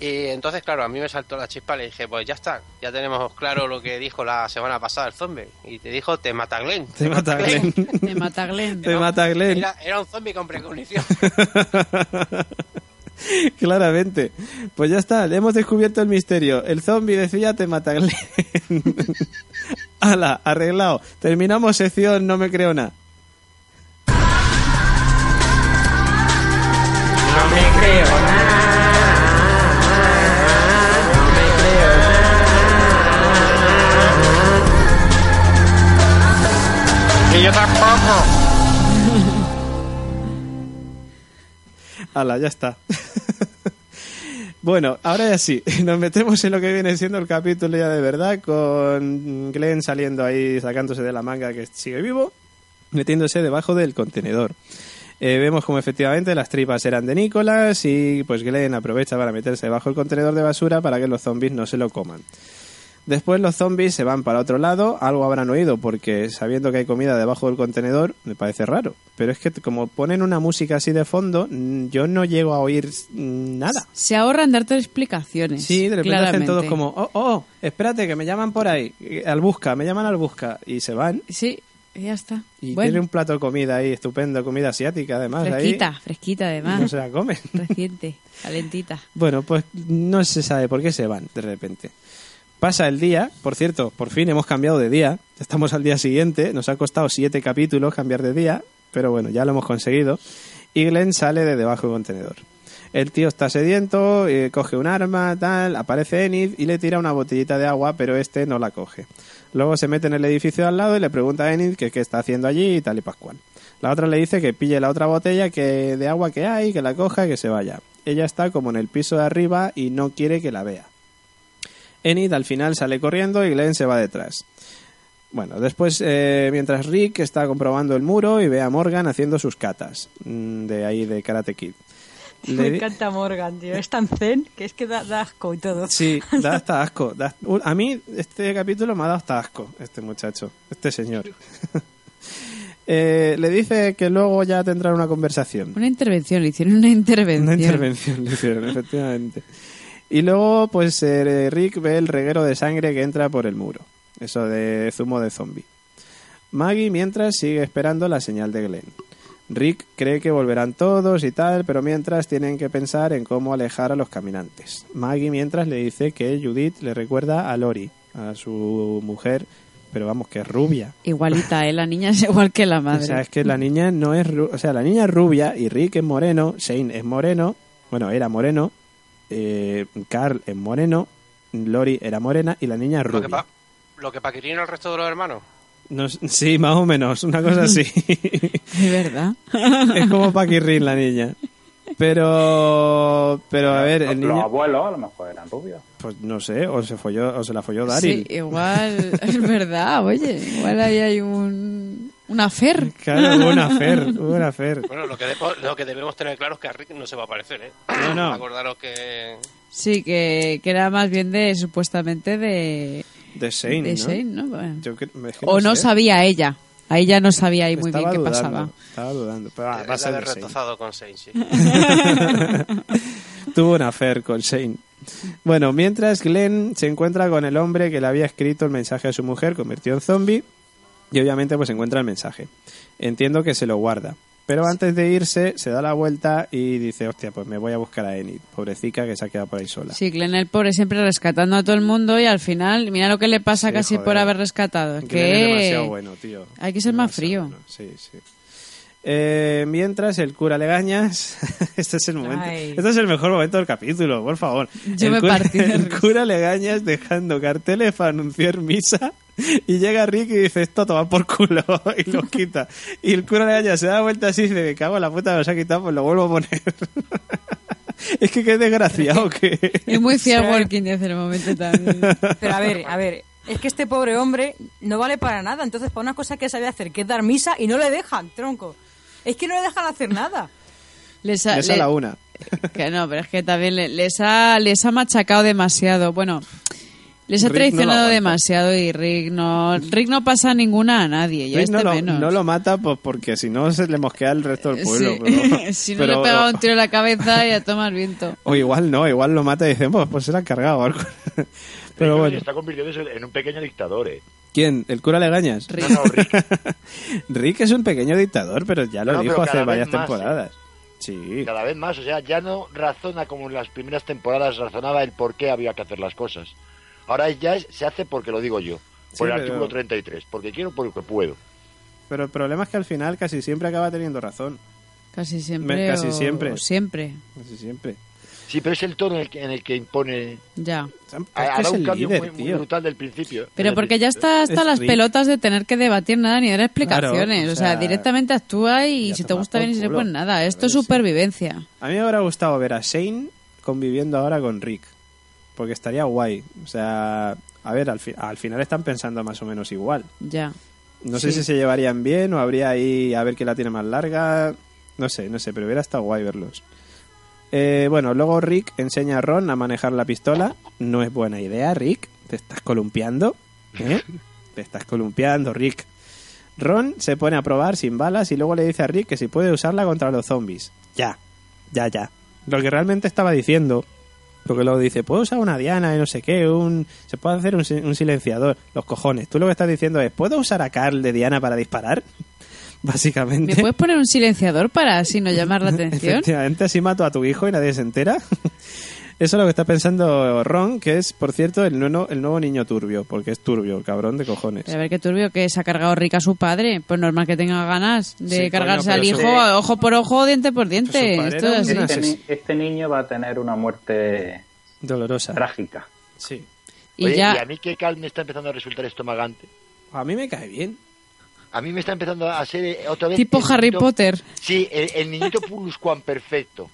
Y entonces, claro, a mí me saltó la chispa, le dije, pues ya está, ya tenemos claro lo que dijo la semana pasada el zombie. Y te dijo, te mata Glenn. Te mata Glenn. Te mata Glenn. Te mata Glenn. Era, era un zombie con precognición. Claramente. Pues ya está, le hemos descubierto el misterio. El zombie decía te mata Glenn. Ala, arreglado. Terminamos sección, no me creo nada. Y yo tampoco. Ala, ya está. bueno, ahora ya sí, nos metemos en lo que viene siendo el capítulo ya de verdad, con Glenn saliendo ahí, sacándose de la manga que sigue vivo, metiéndose debajo del contenedor. Eh, vemos como efectivamente las tripas eran de Nicolás y pues Glenn aprovecha para meterse debajo del contenedor de basura para que los zombies no se lo coman. Después los zombies se van para otro lado, algo habrán oído porque sabiendo que hay comida debajo del contenedor me parece raro. Pero es que como ponen una música así de fondo, yo no llego a oír nada. Se ahorran darte explicaciones. Sí, de repente hacen todos como, oh, oh, espérate que me llaman por ahí, eh, al busca, me llaman al busca y se van. Sí, y ya está. Y bueno, tiene un plato de comida ahí estupendo, comida asiática además. fresquita, Ahí, fresquita además. no se la comen. Reciente, calentita. Bueno, pues no se sabe por qué se van de repente. Pasa el día, por cierto, por fin hemos cambiado de día, estamos al día siguiente, nos ha costado siete capítulos cambiar de día, pero bueno, ya lo hemos conseguido. Y Glenn sale de debajo del contenedor. El tío está sediento, eh, coge un arma, tal, aparece Enid y le tira una botellita de agua, pero este no la coge. Luego se mete en el edificio de al lado y le pregunta a Enid qué está haciendo allí y tal y pascual. La otra le dice que pille la otra botella que de agua que hay, que la coja y que se vaya. Ella está como en el piso de arriba y no quiere que la vea. Enid al final sale corriendo y Glenn se va detrás. Bueno, después, eh, mientras Rick está comprobando el muro y ve a Morgan haciendo sus catas mm, de ahí de Karate Kid. Le Me encanta Morgan, tío. Es tan zen que es que da, da asco y todo. Sí, da hasta asco. da- a mí este capítulo me ha dado hasta asco, este muchacho, este señor. Eh, le dice que luego ya tendrán una conversación. Una intervención, le hicieron una intervención. Una intervención le hicieron, efectivamente. Y luego, pues eh, Rick ve el reguero de sangre que entra por el muro. Eso de zumo de zombie. Maggie, mientras, sigue esperando la señal de Glenn. Rick cree que volverán todos y tal, pero mientras tienen que pensar en cómo alejar a los caminantes. Maggie, mientras, le dice que Judith le recuerda a Lori, a su mujer, pero vamos, que es rubia. Igualita, ¿eh? La niña es igual que la O madre. sea, es que la niña no es... O sea, la niña es rubia y Rick es moreno, Shane es moreno, bueno, era moreno, eh, Carl es moreno, Lori era morena y la niña es Lo que, rubia. lo que Paquirino el resto de los hermanos. No sí, más o menos, una cosa así. Es verdad. es como Paquirrin la niña. Pero, pero a ver, el Los niño, abuelos a lo mejor eran rubios. pues no sé, o se folló, o se la folló Sí, Daryl. igual, es verdad, oye, igual ahí hay un, un afer. Claro, hubo una fer, hubo una fer. Bueno, lo que, debo- lo que debemos tener claro es que a Rick no se va a parecer, ¿eh? No, no. Acordaros que... Sí, que, que era más bien de, supuestamente, de, De Shane, de ¿no? Shane, ¿no? Bueno. Yo es que O no sé. sabía ella. Ahí ya no sabía ahí muy Estaba bien qué dudando, pasaba. Estaba dudando. Pero, ah, va a ser Shane. retozado con Saint, sí. Tuvo una affair con Shane. Bueno, mientras Glenn se encuentra con el hombre que le había escrito el mensaje a su mujer, convirtió en zombie, y obviamente pues encuentra el mensaje. Entiendo que se lo guarda. Pero antes de irse, se da la vuelta y dice, hostia, pues me voy a buscar a Enid, pobrecita que se ha quedado por ahí sola. Sí, Glenn el pobre siempre rescatando a todo el mundo y al final, mira lo que le pasa Sí, casi joder. por haber rescatado. Es Glenn es que demasiado bueno, tío. hay que ser más frío. bueno, Sí, sí. Eh, mientras el cura Legañas, este es el momento, Ay. este es el mejor momento del capítulo, por favor. Yo el me cura, partí de el cura Legañas dejando carteles para anunciar misa y llega Rick y dice esto toma por culo y lo quita. Y el cura Legañas se da vuelta así y dice me cago en la puta me los ha quitado pues lo vuelvo a poner. es que qué desgraciado que Es muy fiel Sí. Walking Dead en el momento también. Pero a ver, a ver, es que este pobre hombre no vale para nada. Entonces, para una cosa que sabe hacer, que es dar misa, y no le dejan, tronco. Es que no le dejan hacer nada. Les ha, es a le- la una. que no, pero es que también le- les ha, les ha machacado demasiado. Bueno, les ha Rick traicionado demasiado y Rick no, Rick no pasa ninguna a nadie. Ya Rick no lo, menos. no lo mata pues porque si no se le mosquea el resto del pueblo. Sí. pero- si no pero- le pega un tiro en la cabeza y a tomar viento. O igual no, igual lo mata y dicen, pues, pues se la han cargado. Pero Rick bueno. está convirtiéndose en un pequeño dictador, ¿eh? ¿Quién? ¿El cura Legañas? Rick. No, no, Rick. Rick es un pequeño dictador, pero ya lo No, dijo hace varias más, temporadas. Sí. Cada vez más, o sea, ya no razona como en las primeras temporadas razonaba el por qué había que hacer las cosas. Ahora ya es- se hace porque lo digo yo, por Sí, el pero- artículo 33, porque quiero, porque puedo. Pero el problema es que al final casi siempre acaba teniendo razón. Casi siempre. Me- casi o- siempre. o siempre. Casi siempre. Sí, pero es el tono en el que, en el que impone... Ya. Hará es un cambio líder, muy, brutal del principio. Pero porque ya está hasta es las pelotas de tener que debatir nada ni dar explicaciones. Claro, o o, sea, directamente actúa y si te gusta bien y si no, pues nada. Esto es supervivencia. A mí me hubiera gustado ver a Shane conviviendo ahora con Rick. Porque estaría guay. O sea, a ver, al, fi- al final están pensando más o menos igual. Ya. No sé Sí. si se llevarían bien o habría ahí a ver quién la tiene más larga. No sé, no sé, pero hubiera estado guay verlos. Eh, bueno, luego Rick enseña a Ron a manejar la pistola. No es buena idea, Rick. Te estás columpiando. ¿eh? Te estás columpiando, Rick. Ron se pone a probar sin balas y luego le dice a Rick que si puede usarla contra los zombies. Ya, ya, ya. Lo que realmente estaba diciendo, porque luego dice, puedo usar una diana y no sé qué, un, se puede hacer un, si- un silenciador. Los cojones. Tú lo que estás diciendo es, ¿puedo usar a Carl de diana para disparar? Básicamente. ¿Me puedes poner un silenciador para así no llamar la atención? Efectivamente, así mato a tu hijo y nadie se entera. Eso es lo que está pensando Ron, que es, por cierto, el nuevo, el nuevo niño turbio, porque es turbio, el cabrón de cojones. A ver qué turbio que se ha cargado rica a su padre. Pues normal que tenga ganas de Sí, cargarse coño, al pero hijo, su- ojo por ojo, diente por diente. Pues Esto es. Este, ni- este niño va a tener una muerte Dolorosa. trágica. Sí. Y Oye, ya, y a mí que Cal me está empezando a resultar estomagante. A mí me cae bien. A mí me está empezando a ser eh, otra vez... tipo Harry niñito- Potter. Sí, el, el niñito Puluscuan perfecto.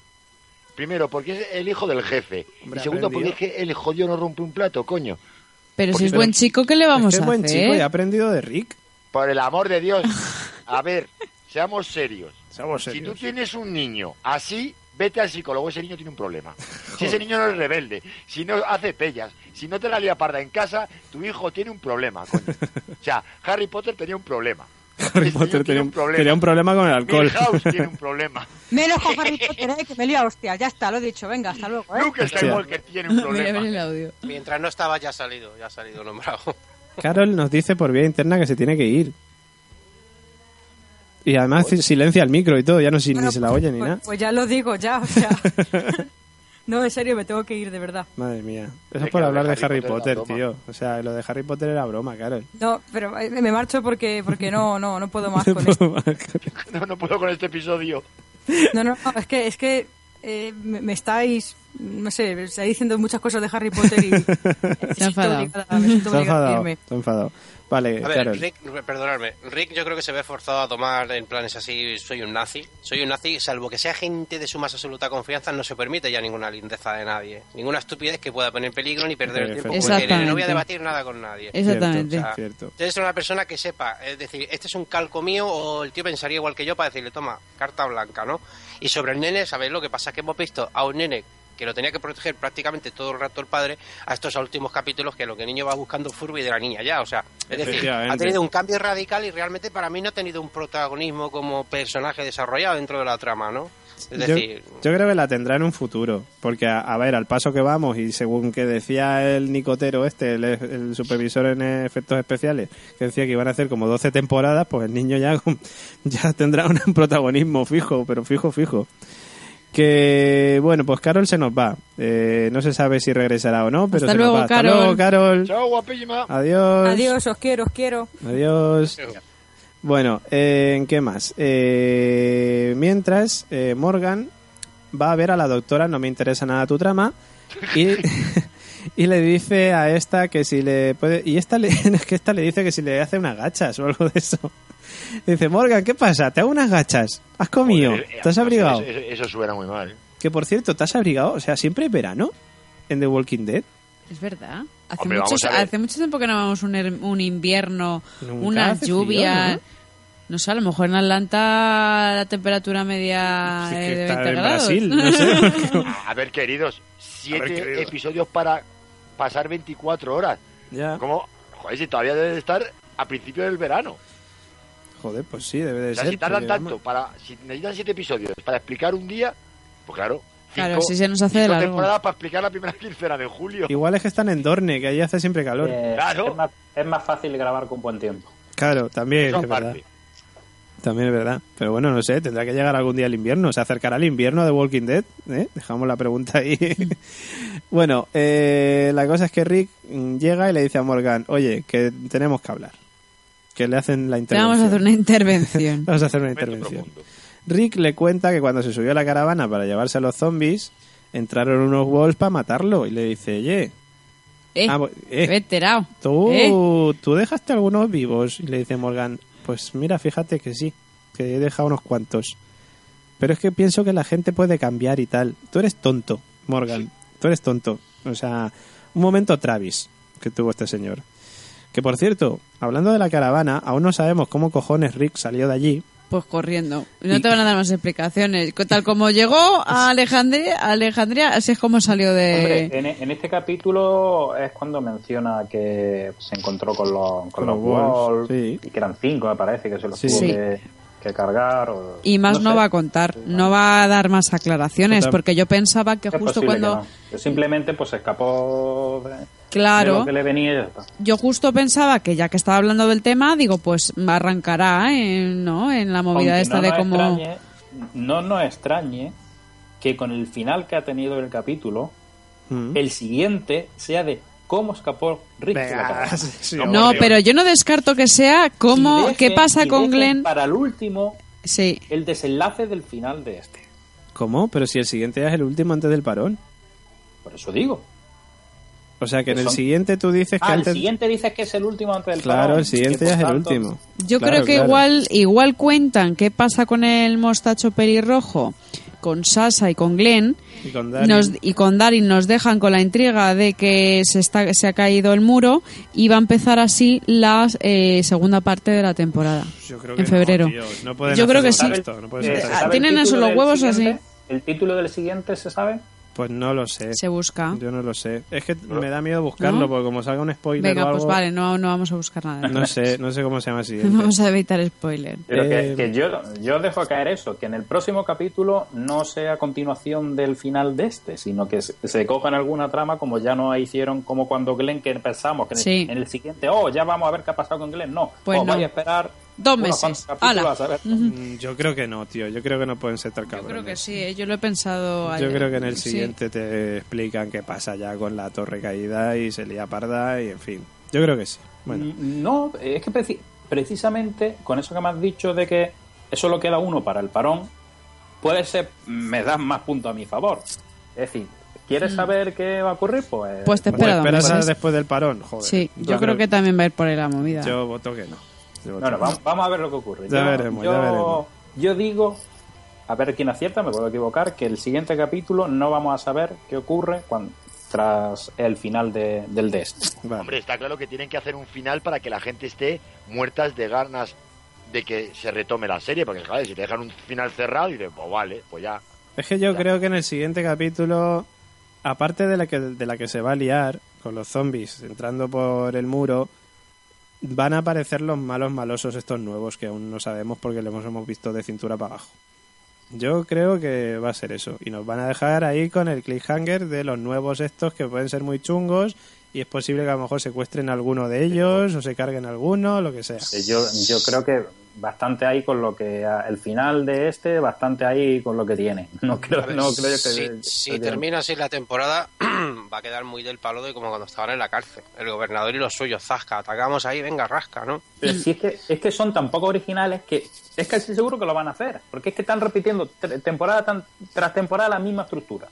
Primero, porque es el hijo del jefe. Hombre, y segundo, porque es que el jodido no rompe un plato, coño. Pero si es buen chico, ¿qué le vamos es que a es buen hacer? chico y ha aprendido de Rick. Por el amor de Dios. A ver, seamos serios. Seamos Si tú tienes un niño así, vete al psicólogo. Ese niño tiene un problema. Si ese niño no es rebelde, si no hace pellas, si no te la lía parda en casa, tu hijo tiene un problema, coño. O sea, Harry Potter tenía un problema. Harry Este Potter tenía un, tenía un problema. problema con el alcohol. Milhouse tiene un problema. Menos con Harry Potter, ¿eh? que me lío a hostias. Ya está, lo he dicho. Venga, hasta luego. ¿eh? Luke Skywalker tiene un problema. audio. Mientras no estaba ya ha salido, ya ha salido nombrado. Carol nos dice por vía interna que se tiene que ir. Y además silencia el micro y todo, ya no si, Bueno, ni se la pues- oye ni pues, nada. Pues ya lo digo, ya, o sea. no, en serio, me tengo que ir, de verdad. Madre mía. Eso Es por hablar de Harry Harry Potter tío. O sea, lo de Harry Potter era broma, Carol. No, pero eh, me marcho porque porque no no no puedo más con esto. No, no puedo con este episodio. No, no, no, es que es que eh, me, me estáis no sé, me estáis diciendo muchas cosas de Harry Potter y me siento enfadado. obligada, me siento Se ha enfadado. irme. Se ha enfadado. Vale, A ver, Carol. Rick, perdonadme, Rick yo creo que se ve forzado a tomar en planes así, soy un nazi, soy un nazi, salvo que sea gente de su más absoluta confianza, no se permite ya ninguna lindeza de nadie, ninguna estupidez que pueda poner en peligro ni perder el tiempo con. No voy a debatir nada con nadie. Exactamente. O sea, Cierto. Tienes una persona que sepa, es decir, este es un calco mío o el tío pensaría igual que yo para decirle, toma, carta blanca, ¿no? Y sobre el nene, ¿sabéis lo que pasa? Que hemos visto a un nene que lo tenía que proteger prácticamente todo el rato el padre, a estos últimos capítulos que lo que el niño va buscando Furby de la niña ya, o sea, es decir, ha tenido un cambio radical y realmente para mí no ha tenido un protagonismo como personaje desarrollado dentro de la trama, ¿no? Es Yo, decir, yo creo que la tendrá en un futuro, porque a, a ver, al paso que vamos y según que decía el Nicotero este, el, el supervisor en efectos especiales, que decía que iban a hacer como 12 temporadas, pues el niño ya, ya tendrá un protagonismo fijo, pero fijo, fijo. Que bueno, pues Carol se nos va. Eh, no se sabe si regresará o no, pero Hasta se luego, nos va. Hasta Carol. luego, Carol. Chao, guapísima. Adiós. Adiós, os quiero, os quiero. Adiós. Bueno, eh, ¿en qué más? Eh, mientras, eh, Morgan va a ver a la doctora, no me interesa nada tu trama, y, y le dice a esta que si le puede... Y esta le, es que esta le dice que si le hace unas gachas o algo de eso. Dice, Morgan, ¿qué pasa? Te hago unas gachas. ¿Has comido? Eh, ¿Te has eso- abrigado? Eso, eso- eso suena muy mal. Que por cierto, ¿te has abrigado? O sea, siempre es verano en The Walking Dead. Es verdad. Hace, Hombre, hace mucho tiempo que no vamos un, un invierno, Nunca unas lluvias. ¿no? ¿no? sé, a lo mejor en Atlanta la temperatura media Sí, es que de está 20 en grados. Brasil, no sé. A ver, queridos, siete ver, queridos. episodios para pasar 24 horas. ya. ¿Cómo? Joder, si todavía debe de estar a principio del verano. Joder, pues sí, debe de O sea, ser. si tardan tanto vamos, para... Si necesitan siete episodios para explicar un día, pues claro. Claro, cinco- si se nos hace de largo. temporadas para explicar la primera quincena de julio. Igual es que están en Dorne, que allí hace siempre calor. Eh, Claro. es, más, es más fácil grabar con buen tiempo. Claro, también Eso es verdad. También es verdad. Pero bueno, no sé, tendrá que llegar algún día el invierno. ¿Se acercará el invierno de Walking Dead? ¿Eh? Dejamos la pregunta ahí. bueno, eh, la cosa es que Rick llega y le dice a Morgan, oye, que tenemos que hablar. Que le hacen la Te intervención. vamos a hacer una intervención. Vamos a hacer una intervención. Rick le cuenta que cuando se subió a la caravana para llevarse a los zombies, entraron unos wolves para matarlo. Y le dice, oye, eh, ah, bo- eh, veterano. ¿Tú, ¿Eh? tú dejaste algunos vivos. Y le dice Morgan, pues mira, fíjate que sí, que he dejado unos cuantos. Pero es que pienso que la gente puede cambiar y tal. Tú eres tonto, Morgan. Tú eres tonto. O sea, un momento Travis que tuvo este señor. Que por cierto, hablando de la caravana, aún no sabemos cómo cojones Rick salió de allí. Pues corriendo. No Y- te van a dar más explicaciones. Tal como llegó a Alejandría, a Alejandría así es como salió de... Hombre, en, en este capítulo es cuando menciona que se encontró con los, con Con los Wolves, sí. y que eran cinco, me parece, que se los Sí. tuvo Sí. que, que cargar. o- Y más no, sé. va a contar, no va a dar más aclaraciones, porque yo pensaba que Es justo cuando... que no. Simplemente pues se escapó de, de Claro, lo que le venía y ya está. yo justo pensaba que ya que estaba hablando del tema, digo, pues arrancará en, ¿no? en la movida Aunque esta no de cómo... extrañe- no nos extrañe que con el final que ha tenido el capítulo Mm. el siguiente sea de cómo escapó Rick de la sí, No, pero yo no descarto que sea dejen- ¿Qué pasa con Glenn? Para el último, Sí. el desenlace del final de este. ¿Cómo? Pero si el siguiente es el último antes del parón. Por eso digo. O sea que en el son- siguiente tú dices que Ah, el antes... siguiente dices que es el último antes del Claro, parón, el siguiente ya es el último. Yo Claro, creo que claro. igual igual cuentan qué pasa con el mostacho pelirrojo, con Sasa y con Glenn, Y con Daryl. nos- y con Darin nos dejan con la intriga de que se, está, se ha caído el muro y va a empezar así la eh, segunda parte de la temporada. Yo creo que en febrero. No, tío, no pueden Yo creo que sí. esto, no pueden Eh, hacer ¿se esto. sabe tienen el eso los huevos así. ¿El título del siguiente se sabe? Pues no lo sé. Se busca. Yo no lo sé. Es que me da miedo buscarlo, ¿No? porque como salga un spoiler Venga, o algo... pues vale, no, no vamos a buscar nada. No sé, no sé cómo se llama siguiente. Vamos a evitar spoiler. Pero Eh, que, que yo, yo dejo caer eso, que en el próximo capítulo no sea continuación del final de este, sino que se, se cojan alguna trama como ya no hicieron como cuando Glenn, que pensamos que en, el- Sí. en el siguiente, oh, ya vamos a ver qué ha pasado con Glenn. No, Pues oh, no. a esperar Dos meses. Ala. a saber. Mm, Yo creo que no, tío. Yo creo que no pueden ser tan Yo cabrones. creo que sí, eh, yo lo he pensado Yo ayer. creo que en el Sí. siguiente te explican qué pasa ya con la torre caída y se lía parda y en fin. Yo creo que sí. Bueno, Mm, No, es que preci- precisamente con eso que me has dicho de que eso lo queda uno para el parón, puede ser, me das más puntos a mi favor. Es decir, ¿quieres saber qué va a ocurrir? Pues, Mm. Pues te pues esperas después del parón, joder. Sí, yo, creo, que también va a ir por ahí la movida. Yo voto que no. Que vamos, vamos a ver lo que ocurre. Ya yo, veremos, yo- ya veremos. Yo digo, a ver quién acierta, me puedo equivocar, que el siguiente capítulo no vamos a saber qué ocurre cuando, tras el final de- del de este. Vale. Hombre, está claro que tienen que hacer un final para que la gente esté muertas de ganas de que se retome la serie, porque joder, si te dejan un final cerrado, dices, pues vale, pues ya. Es que yo creo que en el siguiente capítulo, aparte de la que, de la que se va a liar con los zombies entrando por el muro, van a aparecer los malos malosos estos nuevos que aún no sabemos porque los hemos visto de cintura para abajo. Yo creo que va a ser eso. Y nos van a dejar ahí con el cliffhanger de los nuevos estos que pueden ser muy chungos y es posible que a lo mejor secuestren alguno de ellos o se carguen a alguno, lo que sea. Eh, Yo, yo creo que bastante ahí con lo que el final de este, bastante ahí con lo que tiene. No creo, ver, no creo que si, si termina así la temporada, va a quedar muy del palo de como cuando estaban en la cárcel. El gobernador y los suyos, zasca, atacamos ahí, venga, rasca, ¿no? Pero si es que, es que son tan poco originales que es casi seguro que lo van a hacer. Porque es que están repitiendo temporada tan- tras temporada la misma estructura.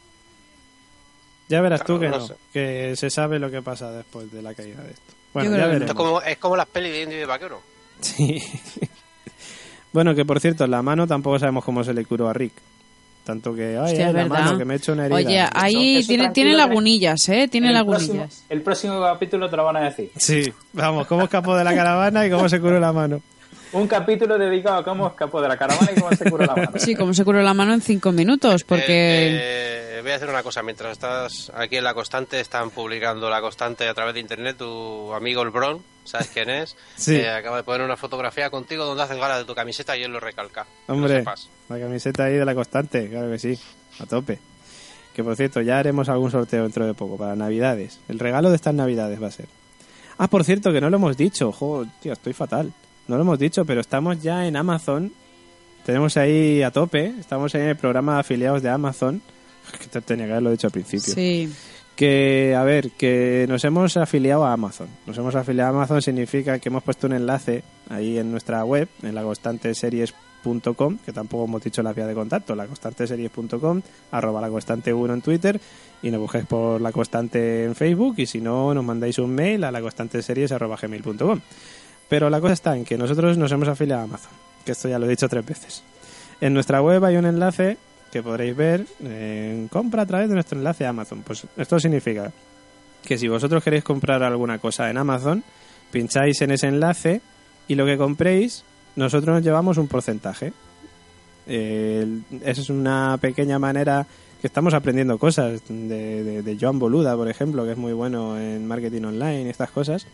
Ya verás tú Claro, que no no, sé. que se sabe lo que pasa después de la caída de esto. Bueno, ya veremos. Esto es como, es como las pelis de Indio y Vaquero. Sí. bueno, que por cierto, la mano tampoco sabemos cómo se le curó a Rick. Tanto que, ay, Hostia, ay, es la mano, que me he hecho una herida. Oye, ahí tiene, tiene que- lagunillas, ¿eh? Tiene el lagunillas. próximo, el próximo capítulo te lo van a decir. Sí, vamos, cómo escapó de la caravana y cómo se curó la mano. Un capítulo dedicado a cómo escapó de la caravana y cómo se curó la mano. Sí, como se curó la mano en cinco minutos, porque... Eh, eh, voy a hacer una cosa. Mientras estás aquí en La Constante, están publicando La Constante a través de internet. Tu amigo el Bron, ¿sabes quién es? Sí. Eh, acaba de poner una fotografía contigo donde haces gala de tu camiseta y él lo recalca. Que lo Hombre, la camiseta ahí de la constante, claro que sí, a tope. Que por cierto, ya haremos algún sorteo dentro de poco, para Navidades. El regalo de estas Navidades va a ser. Ah, por cierto, que no lo hemos dicho, joder, tío, estoy fatal. No lo hemos dicho, pero estamos ya en Amazon. Tenemos ahí a tope, estamos ahí en el programa de afiliados de Amazon. Que te tenía que haberlo dicho al principio. Sí. Que, a ver, que nos hemos afiliado a Amazon. Nos hemos afiliado a Amazon significa que hemos puesto un enlace ahí en nuestra web, en la constanteseries.com, que tampoco hemos dicho la vía de contacto, la constanteseries.com, arroba la constante 1 en Twitter, y nos buscáis por la constante en Facebook, y si no, nos mandáis un mail a la arroba gmail.com. Pero la cosa está en que nosotros nos hemos afiliado a Amazon, que esto ya lo he dicho tres veces. En nuestra web hay un enlace que podréis ver en compra a través de nuestro enlace a Amazon. Pues esto significa que si vosotros queréis comprar alguna cosa en Amazon, pincháis en ese enlace y lo que compréis, nosotros nos llevamos un porcentaje. Eh, esa es una pequeña manera que estamos aprendiendo cosas de, de, de Joan Boluda, por ejemplo, que es muy bueno en marketing online y estas cosas.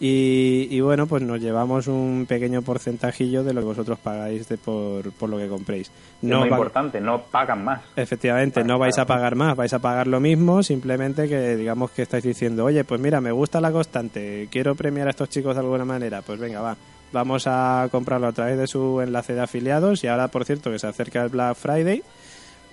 Y, y bueno, pues nos llevamos un pequeño porcentajillo de lo que vosotros pagáis de por, por lo que compréis. es muy importante, no pagan más. Efectivamente, no vais a pagar más, vais a pagar lo mismo, simplemente que digamos que estáis diciendo, oye, pues mira, me gusta la constante, quiero premiar a estos chicos de alguna manera, pues venga, va, vamos a comprarlo a través de su enlace de afiliados y ahora, por cierto, que se acerca el Black Friday,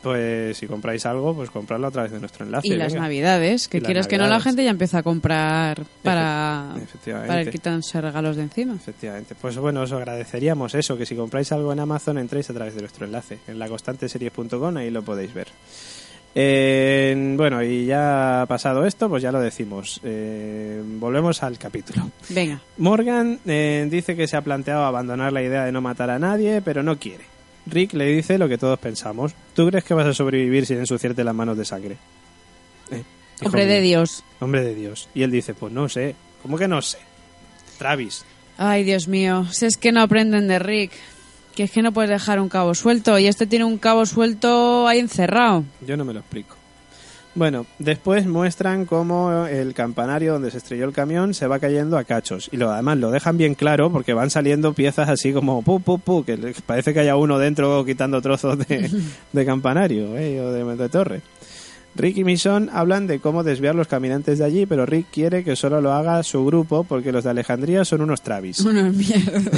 Pues si compráis algo, pues comprarlo a través de nuestro enlace. Y las navidades, que quieras que no, la gente ya empieza a comprar para, para ir quitándose regalos de encima. Efectivamente. Pues bueno, os agradeceríamos eso, que si compráis algo en Amazon entréis a través de nuestro enlace, en laconstanteseries.com, ahí lo podéis ver. Eh, bueno, y ya pasado esto, pues ya lo decimos. Eh, volvemos al capítulo. Venga, Morgan eh, dice que se ha planteado abandonar la idea de no matar a nadie, pero no quiere. Rick le dice lo que todos pensamos. ¿Tú crees que vas a sobrevivir sin ensuciarte las manos de sangre? Eh, hombre de. Dios. Hombre de Dios. Y él dice, pues no sé. ¿Cómo que no sé? Travis. Ay, Dios mío, si es que no aprenden de Rick. Que es que no puedes dejar un cabo suelto. Y este tiene un cabo suelto ahí encerrado. Yo no me lo explico. Bueno, después muestran cómo el campanario donde se estrelló el camión se va cayendo a cachos. Y lo, además lo dejan bien claro porque van saliendo piezas así como pu, pu, pu, que parece que haya uno dentro quitando trozos de, de campanario eh, o de, de torre. Rick y Mission hablan de cómo desviar los caminantes de allí, pero Rick quiere que solo lo haga su grupo porque los de Alejandría son unos Travis. Una mierda.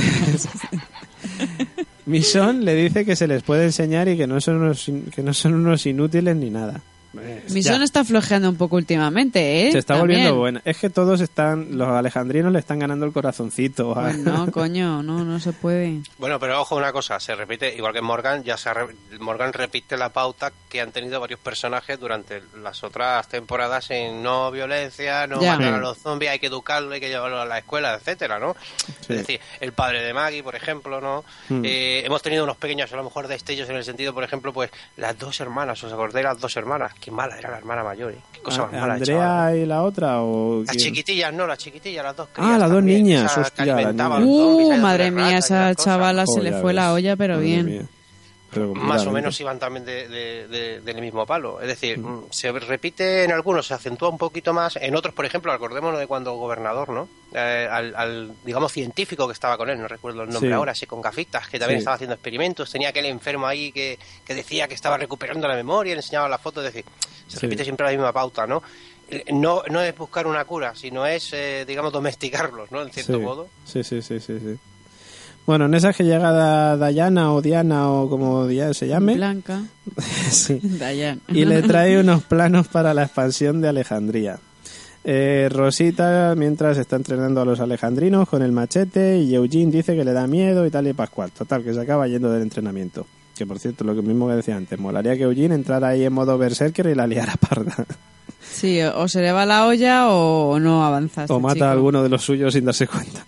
Mission le dice que se les puede enseñar y que no son unos, que no son unos inútiles ni nada. Mi ya. son está flojeando un poco últimamente, ¿eh? Se está También. volviendo buena. Es que todos están, los alejandrinos le están ganando el corazoncito. a- Pues no, coño, no, no se puede. Bueno, pero ojo una cosa, se repite, igual que Morgan, ya se re- Morgan repite la pauta que han tenido varios personajes durante las otras temporadas en no violencia, no Ya. matar a los zombies, hay que educarlo, hay que llevarlo a la escuela, etcétera, ¿no? Sí. Es decir, el padre de Maggie, por ejemplo, ¿no? Hmm. Eh, hemos tenido unos pequeños, a lo mejor, destellos en el sentido, por ejemplo, pues las dos hermanas, ¿os acordáis de las dos hermanas? Qué mala era la hermana mayor, ¿eh? Qué cosa más mala ¿Andrea chaval. y la otra? O Las chiquitillas, no, las chiquitillas, las dos Ah, las dos niñas, hostia, zombies, Uh, madre mía, esa chavala se Oh, le fue la olla, pero Madre bien. mía. Más o menos iban también de, de- de- del mismo palo. Es decir, mm, se repite en algunos, se acentúa un poquito más, en otros, por ejemplo, acordémonos de cuando gobernador, ¿no? Eh, al, al, digamos, científico que estaba con él, no recuerdo el nombre Sí. ahora, ese con gafitas, que también Sí. estaba haciendo experimentos, tenía aquel enfermo ahí que, que decía que estaba recuperando la memoria, le enseñaba la foto, es decir, se Sí. repite siempre la misma pauta, ¿no? Eh, No, no es buscar una cura, sino es, eh, digamos, domesticarlos, ¿no? En cierto modo. Sí, sí, sí, sí. Bueno, en esa que llega Da- Dayana o Diana o como se llame, Blanca. sí, Dayan. y le trae unos planos para la expansión de Alejandría. Eh, Rosita, mientras está entrenando a los alejandrinos con el machete, y Eugene dice que le da miedo y tal y Pascual. Total, que se acaba yendo del entrenamiento. Que por cierto, lo que mismo que decía antes, molaría que Eugene entrara ahí en modo berserker y la liara parda. Sí, o se le va la olla o no avanza. este o mata chico. a alguno de los suyos sin darse cuenta.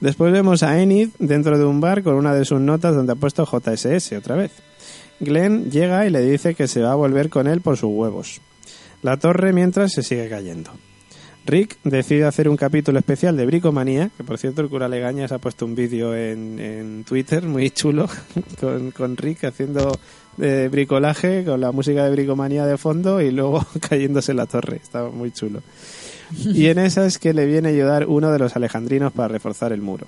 Después vemos a Enid dentro de un bar con una de sus notas donde ha puesto JSS otra vez. Glenn llega y le dice que se va a volver con él por sus huevos. La torre mientras se sigue cayendo. Rick decide hacer un capítulo especial de Bricomanía, que por cierto el cura Legañas ha puesto un vídeo en, en Twitter muy chulo con, con Rick haciendo eh, bricolaje con la música de Bricomanía de fondo y luego cayéndose la torre. Está muy chulo. Y en esa es que le viene a ayudar uno de los alejandrinos para reforzar el muro.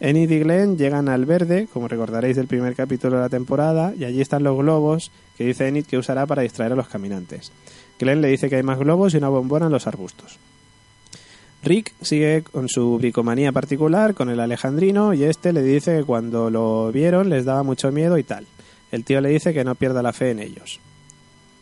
Enid y Glenn llegan al verde, como recordaréis del primer capítulo de la temporada, y allí están los globos que dice Enid que usará para distraer a los caminantes. Glenn le dice que hay más globos y una bombona en los arbustos. Rick sigue con su bricomanía particular con el alejandrino y este le dice que cuando lo vieron les daba mucho miedo y tal. El tío le dice que no pierda la fe en ellos.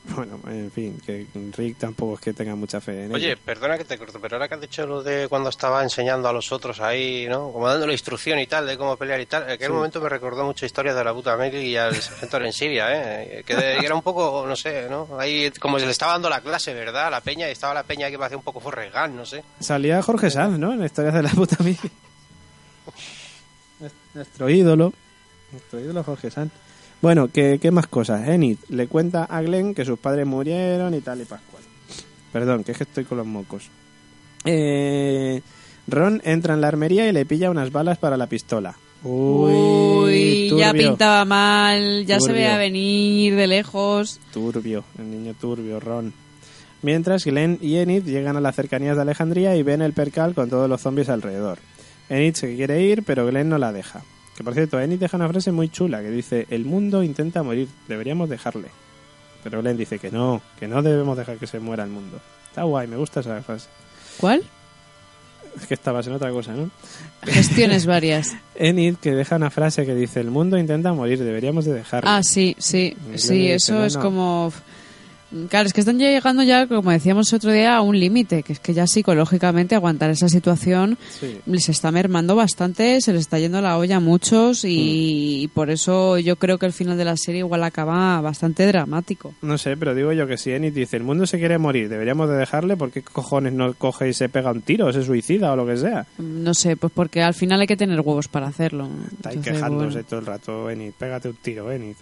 Bueno, en fin, que Rick tampoco es que tenga mucha fe en Oye, perdona que te corto, pero ahora que has dicho lo de cuando estaba enseñando a los otros ahí, ¿no? Como dándole instrucción y tal, de cómo pelear y tal, en aquel Sí. momento me recordó mucho historias de la puta Mary y al sargento en Siria, ¿eh? Que de- era un poco, no sé, ¿no? Ahí como se le estaba dando la clase, ¿verdad? A la peña, y estaba la peña que parecía un poco Forrest Gump, no sé. Salía Jorge Sanz, ¿no? En la historia de la puta mía. Nuestro ídolo. Nuestro ídolo Jorge Sanz. Bueno, ¿qué, qué más cosas? Enid le cuenta a Glenn que sus padres murieron y tal y pascual. Perdón, que es que estoy con los mocos. Eh, Ron entra en la armería y le pilla unas balas para la pistola. Uy, ya pintaba mal, ya se veía venir de lejos. Turbio, el niño turbio, Ron. Mientras Glenn y Enid llegan a las cercanías de Alejandría y ven el percal con todos los zombies alrededor. Enid se quiere ir, pero Glenn no la deja. Que por cierto, Enid deja una frase muy chula que dice: El mundo intenta morir, deberíamos dejarle. Pero Glenn dice que no, que no debemos dejar que se muera el mundo. Está guay, me gusta esa frase. ¿Cuál? Es que estabas en otra cosa, ¿no? Gestiones varias. Enid que deja una frase que dice, el mundo intenta morir, deberíamos de dejarlo. Ah, sí, sí, sí, dice, eso "No, es no". como... Claro, es que están llegando ya, como decíamos otro día, a un límite, que es que ya psicológicamente aguantar esa situación Sí. les está mermando bastante, se les está yendo la olla a muchos Mm. y, por eso yo creo que el final de la serie igual acaba bastante dramático. No sé, pero digo yo que si Enid dice, el mundo se quiere morir, deberíamos de dejarle, ¿por qué cojones no coge y se pega un tiro, o se suicida o lo que sea? No sé, pues porque al final hay que tener huevos para hacerlo. Está ahí quejándose bueno. todo el rato, Enid, pégate un tiro, Enid.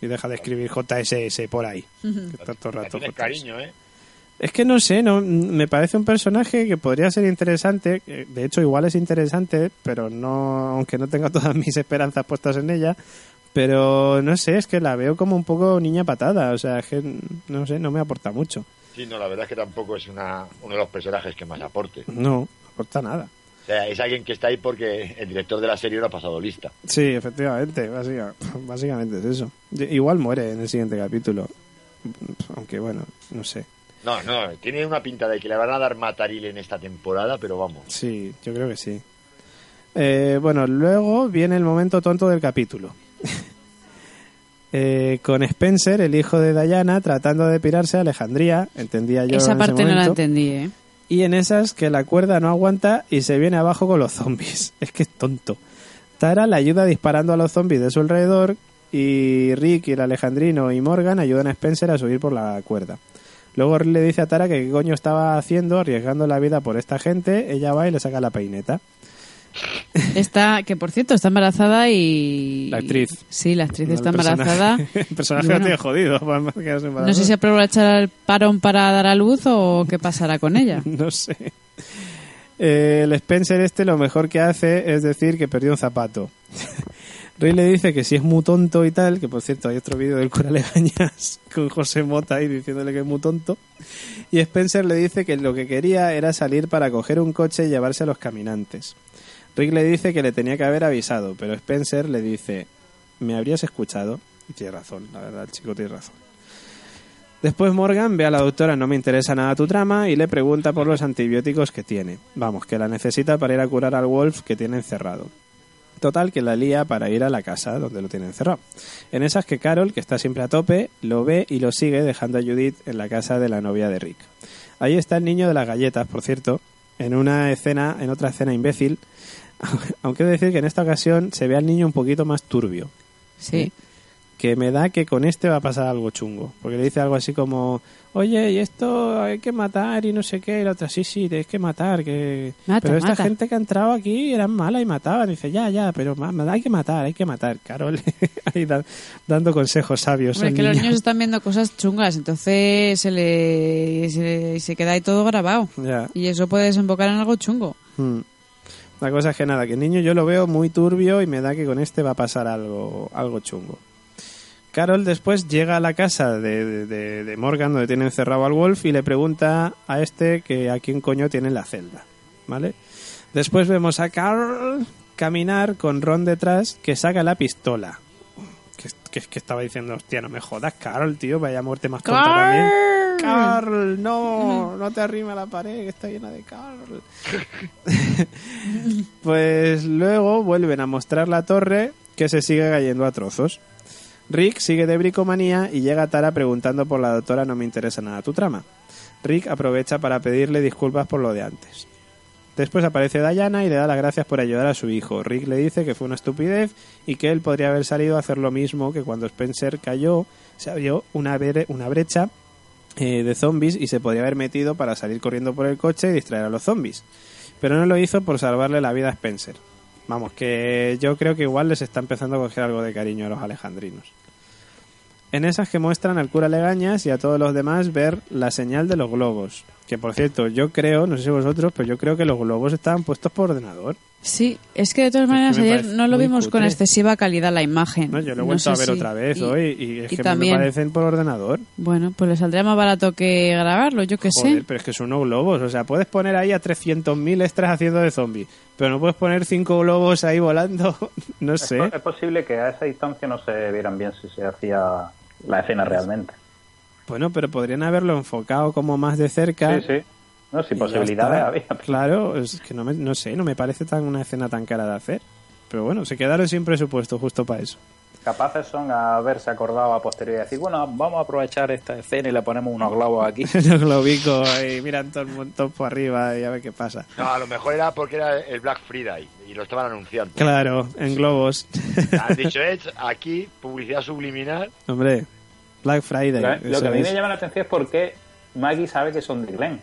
Y deja de escribir JSS por ahí. que está todo el Le rato JSS. cariño, ¿eh? Es que no sé, no me parece un personaje que podría ser interesante. que De hecho, igual es interesante, pero no, aunque no tenga todas mis esperanzas puestas en ella. Pero no sé, es que la veo como un poco niña patada. O sea, es que no sé, no me aporta mucho. Sí, no, la verdad es que tampoco es una, uno de los personajes que más aporte. No, no aporta nada. O sea, es alguien que está ahí porque el director de la serie lo ha pasado lista. Sí, efectivamente, básica- básicamente es eso. Igual muere en el siguiente capítulo. Aunque bueno, no sé. No, no, tiene una pinta de que le van a dar mataril en esta temporada, pero vamos. Sí, yo creo que sí. Eh, bueno, luego viene el momento tonto del capítulo. Eh, con Spencer, el hijo de Diana, tratando de pirarse a Alejandría, entendía yo Esa en ese parte no la momento. entendí, ¿eh? Y en esas que la cuerda no aguanta y se viene abajo con los zombies. Es que es tonto. Tara le ayuda disparando a los zombies de su alrededor y Rick el alejandrino y Morgan ayudan a Spencer a subir por la cuerda. Luego le dice a Tara que qué coño estaba haciendo arriesgando la vida por esta gente. Ella va y le saca la peineta. Está, que por cierto, está embarazada y... La actriz. Sí, la actriz está El personaje- embarazada. El personaje Y lo bueno, tiene jodido. quedarse No sé si aprovechará el parón para dar a luz o qué pasará con ella. No sé. Eh, el Spencer este lo mejor que hace es decir que perdió un zapato. Rey le dice que si es muy tonto y tal, que por cierto hay otro vídeo del cura Legañas con José Mota ahí diciéndole que es muy tonto. Y Spencer le dice que lo que quería era salir para coger un coche y llevarse a los caminantes. Rick le dice que le tenía que haber avisado, pero Spencer le dice, ¿me habrías escuchado? Y tiene razón, la verdad, el chico tiene razón. Después Morgan ve a la doctora no me interesa nada tu trama y le pregunta por los antibióticos que tiene. Vamos, que la necesita para ir a curar al Wolf que tiene encerrado. Total, que la lía para ir a la casa donde lo tiene encerrado. En esas que Carol, que está siempre a tope, lo ve y lo sigue dejando a Judith en la casa de la novia de Rick. Ahí está el niño de las galletas, por cierto, en una escena, en otra escena imbécil, aunque he de decir que en esta ocasión se ve al niño un poquito más turbio Sí. que me da que con este va a pasar algo chungo. Porque le dice algo así como, oye, y esto hay que matar y no sé qué. Y la otra, sí, sí, tienes que matar. que Mata, Pero esta mata. gente que ha entrado aquí eran malas y mataban. dice, ya, ya, pero hay que matar, hay que matar. Carol ahí da- dando consejos sabios. Hombre, es que los niño. niños están viendo cosas chungas, entonces se le se, se queda ahí todo grabado. Ya. Y eso puede desembocar en algo chungo. Mm. La cosa es que nada, que el niño yo lo veo muy turbio y me da que con este va a pasar algo, algo chungo. Carol después llega a la casa de, de- de- Morgan donde tiene encerrado al Wolf y le pregunta a este que a quién coño tiene la celda, ¿vale? Después vemos a Carol caminar con Ron detrás que saca la pistola. Que, que, que estaba diciendo, hostia, no me jodas, Carol, tío, vaya muerte más tonta también. Carl, no, no te arrima a la pared que está llena de Carl. pues luego vuelven a mostrar la torre que se sigue cayendo a trozos. Rick sigue de bricomanía y llega Tara preguntando por la doctora no me interesa nada tu trama. Rick aprovecha para pedirle disculpas por lo de antes. Después aparece Diana y le da las gracias por ayudar a su hijo. Rick le dice que fue una estupidez y que él podría haber salido a hacer lo mismo que cuando Spencer cayó, se abrió una, una brecha eh, de zombies y se podría haber metido para salir corriendo por el coche y distraer a los zombies. Pero no lo hizo por salvarle la vida a Spencer. Vamos, que yo creo que igual les está empezando a coger algo de cariño a los alejandrinos. En esas que muestran al cura Legañas y a todos los demás ver la señal de los globos. Que por cierto, yo creo, no sé si vosotros, pero yo creo que los globos estaban puestos por ordenador. Sí, es que de todas Es que maneras ayer no lo vimos con excesiva calidad la imagen. ¿no? Yo lo he No vuelto sé a ver si- otra vez y- hoy y es y que también- me parecen por ordenador. Bueno, pues le saldría más barato que grabarlo, yo qué Joder, sé. pero es que son unos globos. O sea, puedes poner ahí a 300.000 extras haciendo de zombie, pero no puedes poner cinco globos ahí volando. no sé. es posible que a esa distancia no se vieran bien si se hacía la escena realmente. Bueno, pero podrían haberlo enfocado como más de cerca. Sí, sí. No, si Y ya posibilidades había. Claro, es que no, me, no sé, no me parece tan una escena tan cara de hacer. Pero bueno, se quedaron sin presupuesto justo para eso. Capaces son a haberse acordado a posteriori y decir, bueno, vamos a aprovechar esta escena y le ponemos unos globos aquí. Los globicos y miran todo el montón por arriba y a ver qué pasa. No, a lo mejor era porque era el Black Friday y lo estaban anunciando. Claro, en globos. Han dicho, Edge, aquí, publicidad subliminal. Hombre, Black Friday. Lo, que a mí es. me llama la atención es por qué Maggie sabe que son de Glenn.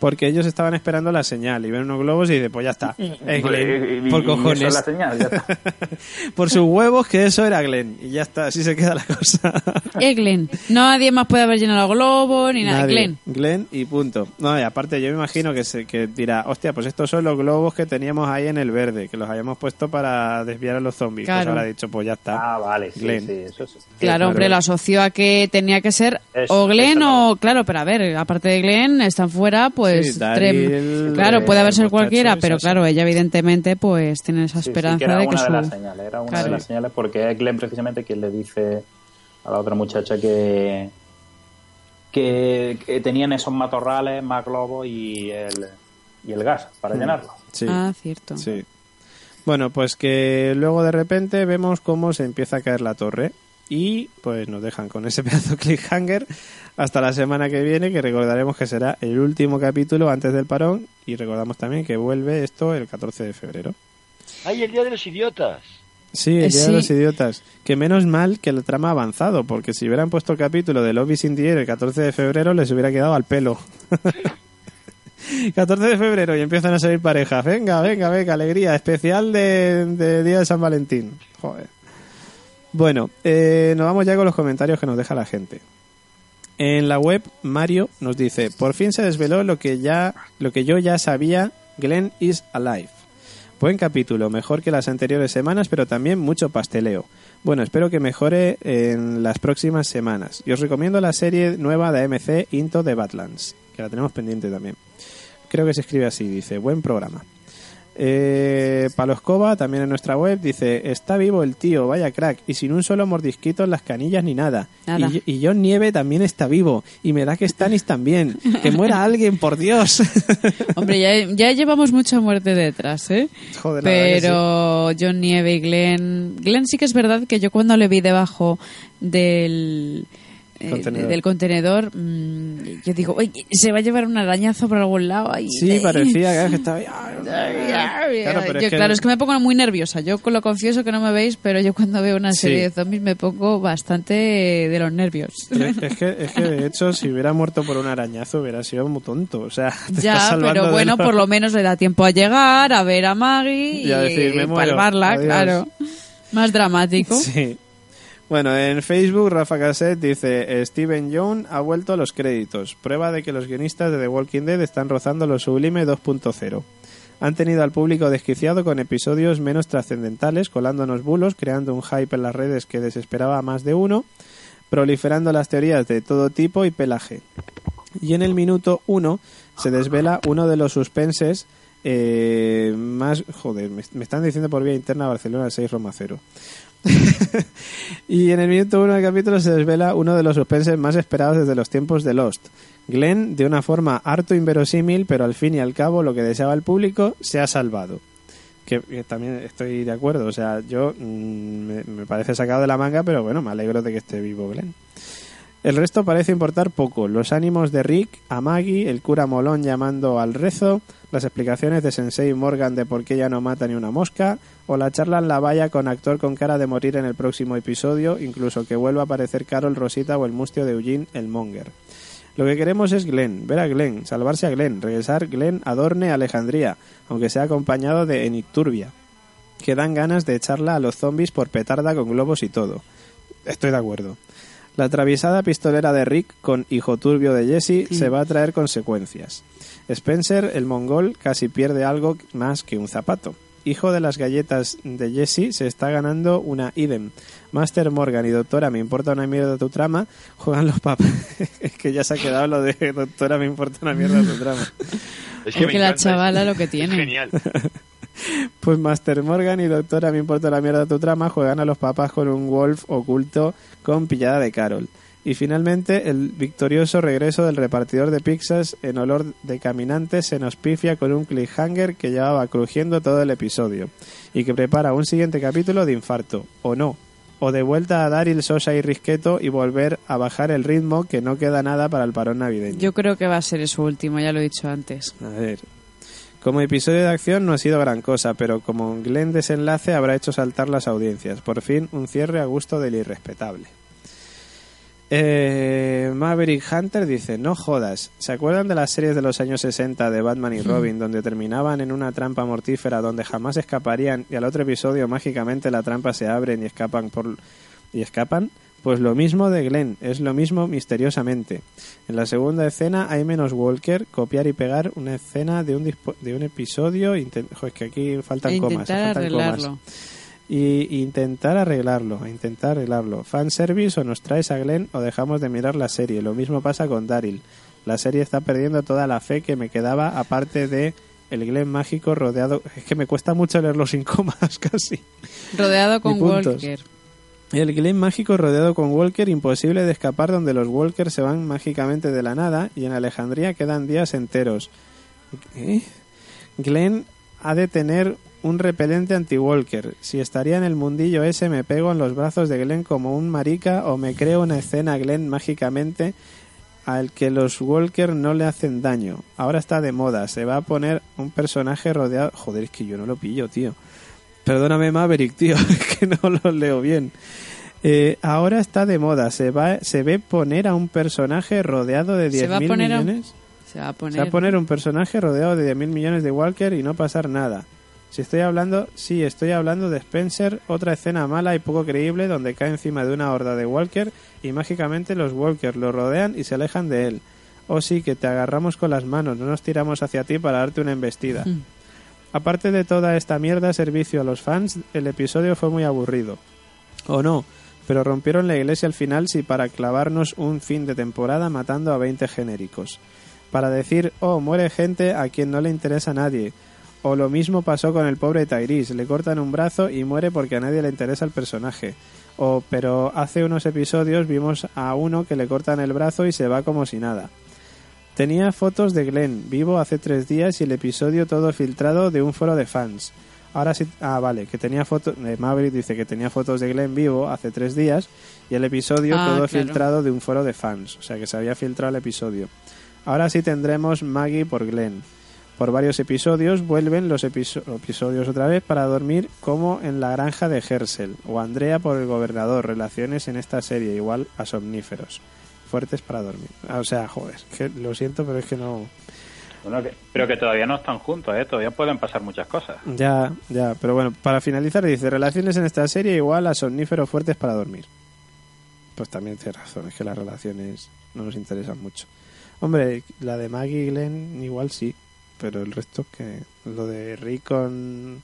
Porque ellos estaban esperando la señal y ven unos globos y dicen, pues ya está. Es Glenn, Y- y- por eso cojones. es la señal, ya está. por sus huevos que eso era Glenn. Y ya está, así se queda la cosa. Es Glenn. Nadie más puede haber llenado el globo ni nada. Nadie. Glenn. Glenn y punto. No, y aparte yo me imagino que, se, que dirá, hostia, pues estos son los globos que teníamos ahí en el verde, que los habíamos puesto para desviar a los zombies. Pues Claro. ahora ha dicho, pues ya está. Ah, vale, Glenn. sí, eso sí. Claro, hombre, lo asoció a que tenía que ser Eso, o Glenn o... Claro, pero a ver, aparte de Glenn, están fuera, pues... Sí, Daryl, trem- claro, eh, puede haber sido cualquiera, pero claro, ella evidentemente pues tiene esa Sí, sí, esperanza que era de que una su... de las señales, era una Claro. de las señales porque es Glenn precisamente quien le dice a la otra muchacha que que, que tenían esos matorrales, más globos y el, y el gas para llenarlo. Sí. Ah, cierto. Sí. Bueno, pues que luego de repente vemos cómo se empieza a caer la torre y pues nos dejan con ese pedazo de cliffhanger hasta la semana que viene, que recordaremos que será el último capítulo antes del parón y recordamos también que vuelve esto el 14 de febrero. ¡Ay, el día de los idiotas! Sí, el Eh, día de los idiotas. Que menos mal que el trama ha avanzado, porque si hubieran puesto el capítulo de Lobby in the Air el 14 de febrero, les hubiera quedado al pelo. 14 de febrero y empiezan a salir parejas. Venga, venga, venga, alegría. Especial de, de Día de San Valentín. Joder. Bueno, eh, nos vamos ya con los comentarios que nos deja la gente. En la web, Mario nos dice, por fin se desveló lo que ya, lo que yo ya sabía, Glenn is alive. Buen capítulo, mejor que las anteriores semanas, pero también mucho pasteleo. Bueno, espero que mejore en las próximas semanas. Y os recomiendo la serie nueva de AMC Into the Badlands, que la tenemos pendiente también. Creo que se escribe así, dice, buen programa. Eh, Palo Escoba, también en nuestra web, dice, está vivo el tío, vaya crack, y sin un solo mordisquito en las canillas ni nada. Nada. Y, y John Nieve también está vivo, y me da que Stanis también. Que muera alguien, por Dios. Hombre, ya, ya llevamos mucha muerte detrás, ¿eh? Joder, sí. Pero John Nieve y Glenn... Glenn sí que es verdad que yo cuando le vi debajo del... eh, Contenedor. del contenedor, mm, yo digo, "Oye, se va a llevar un arañazo por algún lado. ahí". Sí, parecía que estaba. Claro, pero yo, es que- claro, es que me pongo muy nerviosa. Yo lo confieso que no me veis, pero yo cuando veo una serie Sí. de zombies me pongo bastante de los nervios. Es es que, es que de hecho, si hubiera muerto por un arañazo, hubiera sido muy tonto. O sea, te Ya, pero bueno, por lo menos le da tiempo a llegar, a ver a Maggie Y a decir, "Me muero, palmarla, adiós". claro. Más dramático. Sí. Bueno, en Facebook, Rafa Cassette dice: Steven Young ha vuelto a los créditos. Prueba de que los guionistas de The Walking Dead están rozando lo sublime 2.0. Han tenido al público desquiciado con episodios menos trascendentales, colándonos bulos, creando un hype en las redes que desesperaba a más de uno, proliferando las teorías de todo tipo y pelaje. Y en el minuto 1 se desvela uno de los suspenses eh, más... Joder, me, me están diciendo por vía interna Barcelona 6 Roma 0. y en el minuto 1 del capítulo se desvela uno de los suspenses más esperados desde los tiempos de Lost. Glenn, de una forma harto inverosímil, pero al fin y al cabo lo que deseaba el público, se ha salvado. Que, también estoy de acuerdo, o sea, yo mm, me, me parece sacado de la manga, pero bueno, me alegro de que esté vivo Glenn. El resto parece importar poco. Los ánimos de Rick, a Maggie, el cura molón llamando al rezo, las explicaciones de Sensei Morgan de por qué ya no mata ni una mosca, o la charla en la valla con actor con cara de morir en el próximo episodio, incluso que vuelva a aparecer Carol Rosita o el mustio de Eugene el Monger. Lo que queremos es Glenn, ver a Glenn, salvarse a Glenn, regresar Glenn a Dorne, Alejandría, aunque sea acompañado de Enicturbia, que dan ganas de echarla a los zombies por petarda con globos y todo. Estoy de acuerdo. La atraviesada pistolera de Rick con hijo turbio de Jesse se va a traer consecuencias. Spencer, el mongol, casi pierde algo más que un zapato. Hijo de las galletas de Jesse, se está ganando una idem. Master Morgan y Doctora, me importa una mierda tu trama, juegan los papás. es que ya se ha quedado lo de Doctora, me importa una mierda tu trama. Es que la chavala lo que es tiene. Genial. Pues Master Morgan y Doctora, me importa la mierda tu trama, juegan a los papás con un Wolf oculto con pillada de Carol. Y finalmente, el victorioso regreso del repartidor de pizzas en olor de caminante se nos pifia con un cliffhanger que llevaba crujiendo todo el episodio y que prepara un siguiente capítulo de infarto, o no, o de vuelta a Daryl, Sosa y Risqueto y volver a bajar el ritmo que no queda nada para el parón navideño. Yo creo que va a ser eso último, ya lo he dicho antes. A ver. Como episodio de acción no ha sido gran cosa, pero como Glenn desenlace habrá hecho saltar las audiencias. Por fin, un cierre a gusto del irrespetable. Eh, Maverick Hunter dice, no jodas, ¿se acuerdan de las series de los años 60 de Batman y Robin donde terminaban en una trampa mortífera donde jamás escaparían y al otro episodio mágicamente la trampa se abren y escapan por y escapan? Pues lo mismo de Glenn, es lo mismo misteriosamente. En la segunda escena hay menos Walker, copiar y pegar una escena de un, dispo- de un episodio, inten- es que aquí faltan E comas, intentar faltan arreglarlo. comas. Y intentar arreglarlo, intentar arreglarlo. Fanservice o nos traes a Glenn o dejamos de mirar la serie. Lo mismo pasa con Daryl. La serie está perdiendo toda la fe que me quedaba aparte de el Glenn mágico rodeado... Es que me cuesta mucho leerlo sin comas casi. Rodeado con. Walker. El Glen mágico rodeado con Walker, imposible de escapar donde los Walker se van mágicamente de la nada y en Alejandría quedan días enteros. ¿Qué? Glenn ha de tener un repelente anti-Walker. Si estaría en el mundillo ese me pego en los brazos de Glenn como un marica o me creo una escena Glenn mágicamente al que los Walker no le hacen daño. Ahora está de moda, se va a poner un personaje rodeado... Joder, es que yo no lo pillo, tío. Perdóname Maverick, tío, es que no lo leo bien. Eh, ahora está de moda, se va, se ve poner a un personaje rodeado de Se va a 10.000 poner a- millones. Se va a Se poner... va a poner un personaje rodeado de 10.000 millones de Walker y no pasar nada. Si estoy hablando, sí, estoy hablando de Spencer, otra escena mala y poco creíble donde cae encima de una horda de Walker y mágicamente los Walker lo rodean y se alejan de él. Oh sí, que te agarramos con las manos, no nos tiramos hacia ti para darte una embestida. Mm. Aparte de toda esta mierda servicio a los fans, el episodio fue muy aburrido. O no, pero rompieron la iglesia al final sí para clavarnos un fin de temporada matando a 20 genéricos. Para decir, oh, muere gente a quien no le interesa a nadie. O lo mismo pasó con el pobre Tyrese, le cortan un brazo y muere porque a nadie le interesa el personaje. O, pero hace unos episodios vimos a uno que le cortan el brazo y se va como si nada. Tenía fotos de Glenn vivo hace tres días y el episodio todo filtrado de un foro de fans. Ahora sí, ah, vale, que tenía fotos, eh, Maverick dice que tenía fotos de Glenn vivo hace tres días y el episodio Ah, todo claro. filtrado de un foro de fans, o sea que se había filtrado el episodio. Ahora sí tendremos Maggie por Glenn. Por varios episodios vuelven los episo- episodios otra vez para dormir como en la granja de Hersel o Andrea por el gobernador. Relaciones en esta serie igual a somníferos. Fuertes para dormir. Ah, O sea, joder, que lo siento, pero es que no... Bueno, que- pero que todavía no están juntos, ¿eh? Todavía pueden pasar muchas cosas. Ya, ya, pero bueno, para finalizar dice, relaciones en esta serie igual a somníferos fuertes para dormir. Pues también tiene razón, es que las relaciones no nos interesan mucho. Hombre, la de Maggie y Glenn igual sí, pero el resto que lo de Rick con,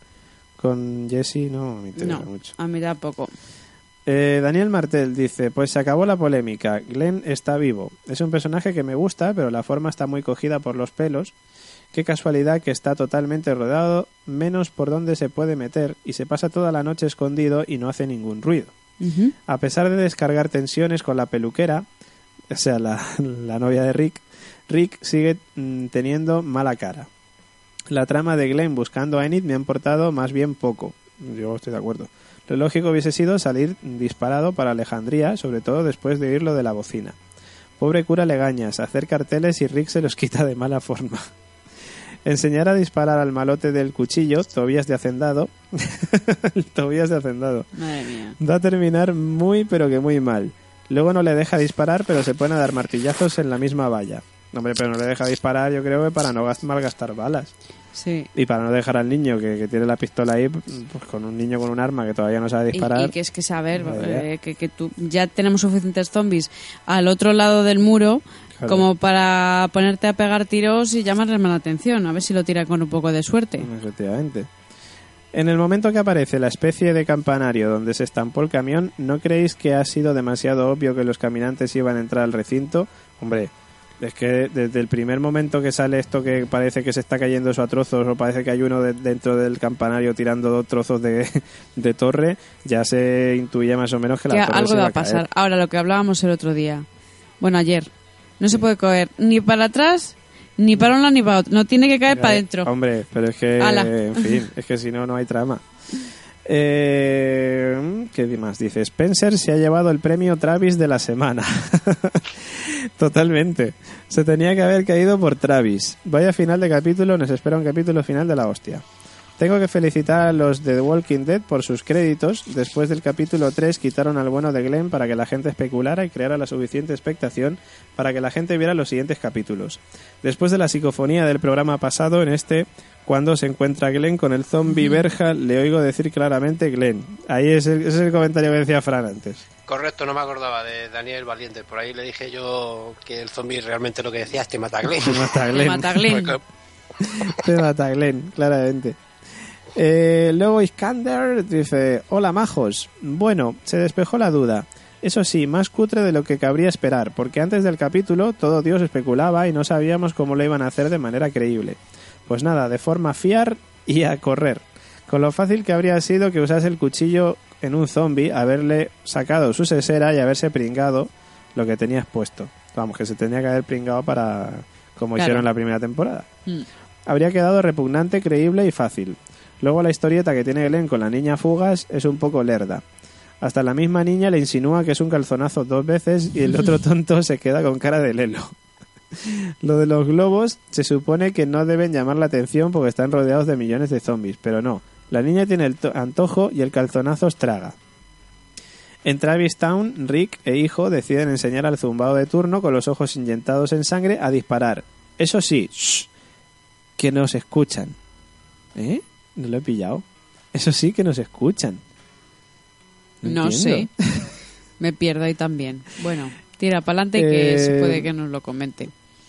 con Jesse no me interesa No, mucho. a mí tampoco. Eh, Daniel Martel dice, pues se acabó la polémica, Glenn está vivo. Es un personaje que me gusta, pero la forma está muy cogida por los pelos. Qué casualidad que está totalmente rodeado, menos por donde se puede meter, y se pasa toda la noche escondido y no hace ningún ruido. A pesar de descargar tensiones con la peluquera, o sea, la, la novia de Rick, Rick sigue mm, teniendo mala cara. La trama de Glenn buscando a Enid me ha importado más bien poco. Yo estoy de acuerdo. Lo lógico hubiese sido salir disparado para Alejandría, sobre todo después de oír lo de la bocina. Pobre cura Legañas, hacer carteles y Rick se los quita de mala forma. Enseñar a disparar al malote del cuchillo, Tobías de Hacendado. Tobías de Hacendado. Madre mía. Va a terminar muy pero que muy mal. Luego no le deja disparar, pero se pone a dar martillazos en la misma valla. Hombre, pero no le deja disparar, yo creo que para no gas- malgastar balas. Sí. Y para no dejar al niño que, que tiene la pistola ahí, pues con un niño con un arma que todavía no sabe disparar. y que es que saber eh, que, que tú ya tenemos suficientes zombies al otro lado del muro como para ponerte a pegar tiros y llamarles la atención a ver si lo tira con un poco de suerte Efectivamente. En el momento que aparece la especie de campanario donde se estampó el camión, ¿no creéis que ha sido demasiado obvio que los caminantes iban a entrar al recinto? Hombre, Es que desde el primer momento que sale esto que parece que se está cayendo eso a trozos o parece que hay uno de- dentro del campanario tirando dos trozos de, de torre, ya se intuía más o menos que la torre algo se va a pasar. caer. Ahora, lo que hablábamos el otro día. Bueno, ayer. No se puede caer ni para atrás, ni para un lado, ni para otro. No tiene que caer para adentro. Hombre, pero es que, Ala. en fin, es que si no, no hay trama. Eh, ¿Qué más? Dice, Spencer se ha llevado el premio Travis de la semana. Totalmente. Se tenía que haber caído por Travis. Vaya final de capítulo, nos espera un capítulo final de la hostia. Tengo que felicitar a los de The Walking Dead por sus créditos. Después del capítulo 3 quitaron al bueno de Glenn para que la gente especulara y creara la suficiente expectación para que la gente viera los siguientes capítulos. Después de la psicofonía del programa pasado, en este, cuando se encuentra Glenn con el zombie verja, le oigo decir claramente Glenn. Ahí es el, ese es el comentario que decía Fran antes. Correcto, no me acordaba de Daniel Valiente. Por ahí le dije yo que el zombie realmente lo que decía es te mata Glenn. Te mata Glenn. mata Glenn. Porque- Te mata Glenn, claramente. Eh, luego Iskander dice, hola majos. Bueno, se despejó la duda. Eso sí, más cutre de lo que cabría esperar, porque antes del capítulo todo Dios especulaba y no sabíamos cómo lo iban a hacer de manera creíble. Pues nada, de forma a fiar y a correr. Con lo fácil que habría sido que usase el cuchillo en un zombie, haberle sacado su sesera y haberse pringado lo que tenías puesto. Vamos, que se tenía que haber pringado para... como Claro. hicieron en la primera temporada Mm. habría quedado repugnante, creíble y fácil. Luego la historieta que tiene Glenn con la niña Fugas es un poco lerda. Hasta la misma niña le insinúa que es un calzonazo dos veces y el otro tonto se queda con cara de lelo. Lo de los globos se supone que no deben llamar la atención porque están rodeados de millones de zombies, pero no. La niña tiene el to- antojo y el calzonazo estraga. En Travis Town, Rick e hijo deciden enseñar al zumbado de turno con los ojos inyectados en sangre a disparar. Eso sí, shh, que nos escuchan. ¿Eh? No lo he pillado. Eso sí que nos escuchan. No sé. Me pierdo ahí también. Bueno, tira para adelante que Eh, se puede que nos lo comente.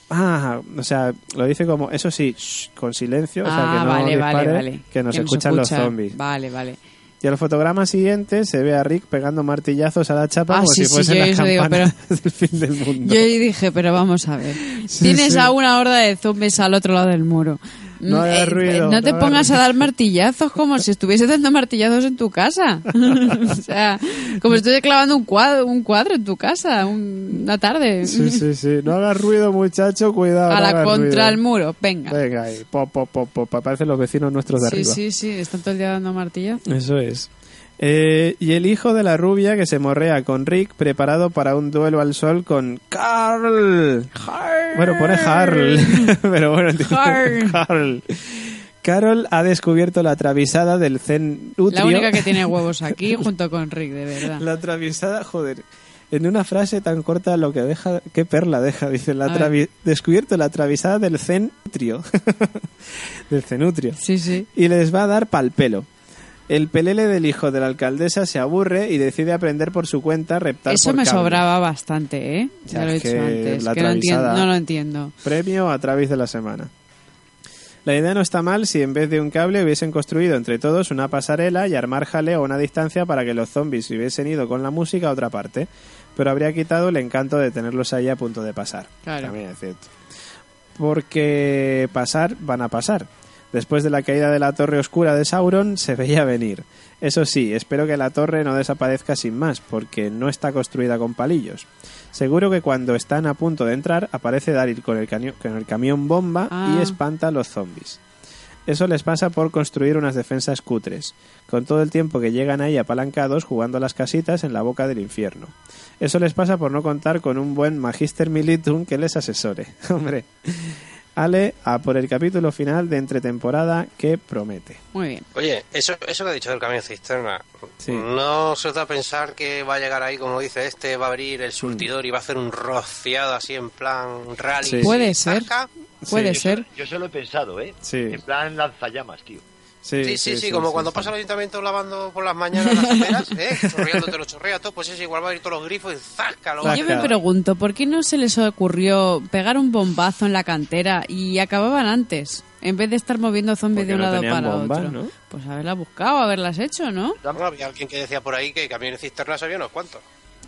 Ah, o sea, lo dice como, eso sí, shh, con silencio, o sea, ah, que no vale, vale, dispare, vale. que nos escuchan los zombies. Vale, vale. Y al fotograma siguiente se ve a Rick pegando martillazos a la chapa Ah, como sí, si fuesen yo las digo, del fin del mundo. Yo ahí dije, pero vamos a ver. Sí, Tienes a una horda de zombies al otro lado del muro. No hagas Eh, ruido, no te no pongas a dar martillazos como si estuviese dando martillazos en tu casa. o sea, como si estuviese clavando un cuadro, un cuadro en tu casa un- una tarde. Sí, sí, sí. No hagas ruido, muchacho, cuidado. a no la contra el muro. Venga. Venga ahí, pop, pop, pop, pop. Aparecen los vecinos nuestros de Sí, arriba. sí, sí. Están todo el día dando martillazos. Eso es. Eh, y el hijo de la rubia que se morrea con Rick preparado para un duelo al sol con Carl. Bueno, pone Harl, pero bueno. Harl. Carol ha descubierto la travisada del Zen La única que tiene huevos aquí junto con Rick, de verdad. La travisada, joder. En una frase tan corta lo que deja, qué perla deja, dice, la travi- descubierto la travisada del cenutrio. del cenutrio. Sí, sí. Y les va a dar pal pelo. El pelele del hijo de la alcaldesa se aburre y decide aprender por su cuenta reptar Eso por me cable. sobraba bastante, ¿eh? Ya, Ya lo he dicho antes. la que no, entiendo, travisada- no lo entiendo. Premio a través de la semana. La idea no está mal si en vez de un cable hubiesen construido entre todos una pasarela y armar jaleo a una distancia para que los zombies hubiesen ido con la música a otra parte. Pero habría quitado el encanto de tenerlos ahí a punto de pasar. Claro. También es cierto. Porque pasar van a pasar. Después de la caída de la torre oscura de Sauron se veía venir. Eso sí, espero que la torre no desaparezca sin más, porque no está construida con palillos. Seguro que cuando están a punto de entrar aparece Daryl con el, con el camión bomba Ah. y espanta a los zombies. Eso les pasa por construir unas defensas cutres, con todo el tiempo que llegan ahí apalancados jugando a las casitas en la boca del infierno. Eso les pasa por no contar con un buen Magister Militum que les asesore. Hombre, Ale, a por el capítulo final de entretemporada que promete. Muy bien. Oye, eso, eso que ha dicho del camión cisterna, Sí. no se os da a pensar que va a llegar ahí, como dice este, va a abrir el surtidor y va a hacer un rociado así en plan rally. Sí. Puede ser. Puede Yo ser. Yo se lo he pensado, ¿eh? Sí. En plan lanzallamas, tío. Sí, sí, sí, como cuando pasa el ayuntamiento lavando por las mañanas las aceras, ¿eh? Chorreándote lo chorrea todo, pues es igual, va a ir todos los grifos y ¡zasca! lo va a Yo me pregunto, ¿por qué no se les ocurrió pegar un bombazo en la cantera y acababan antes? En vez de estar moviendo zombies Porque de un no lado para bombas, otro. ¿no? Pues haberlas buscado, haberlas hecho, ¿no? Bueno, había alguien que decía por ahí que camiones cisternas había unos cuantos.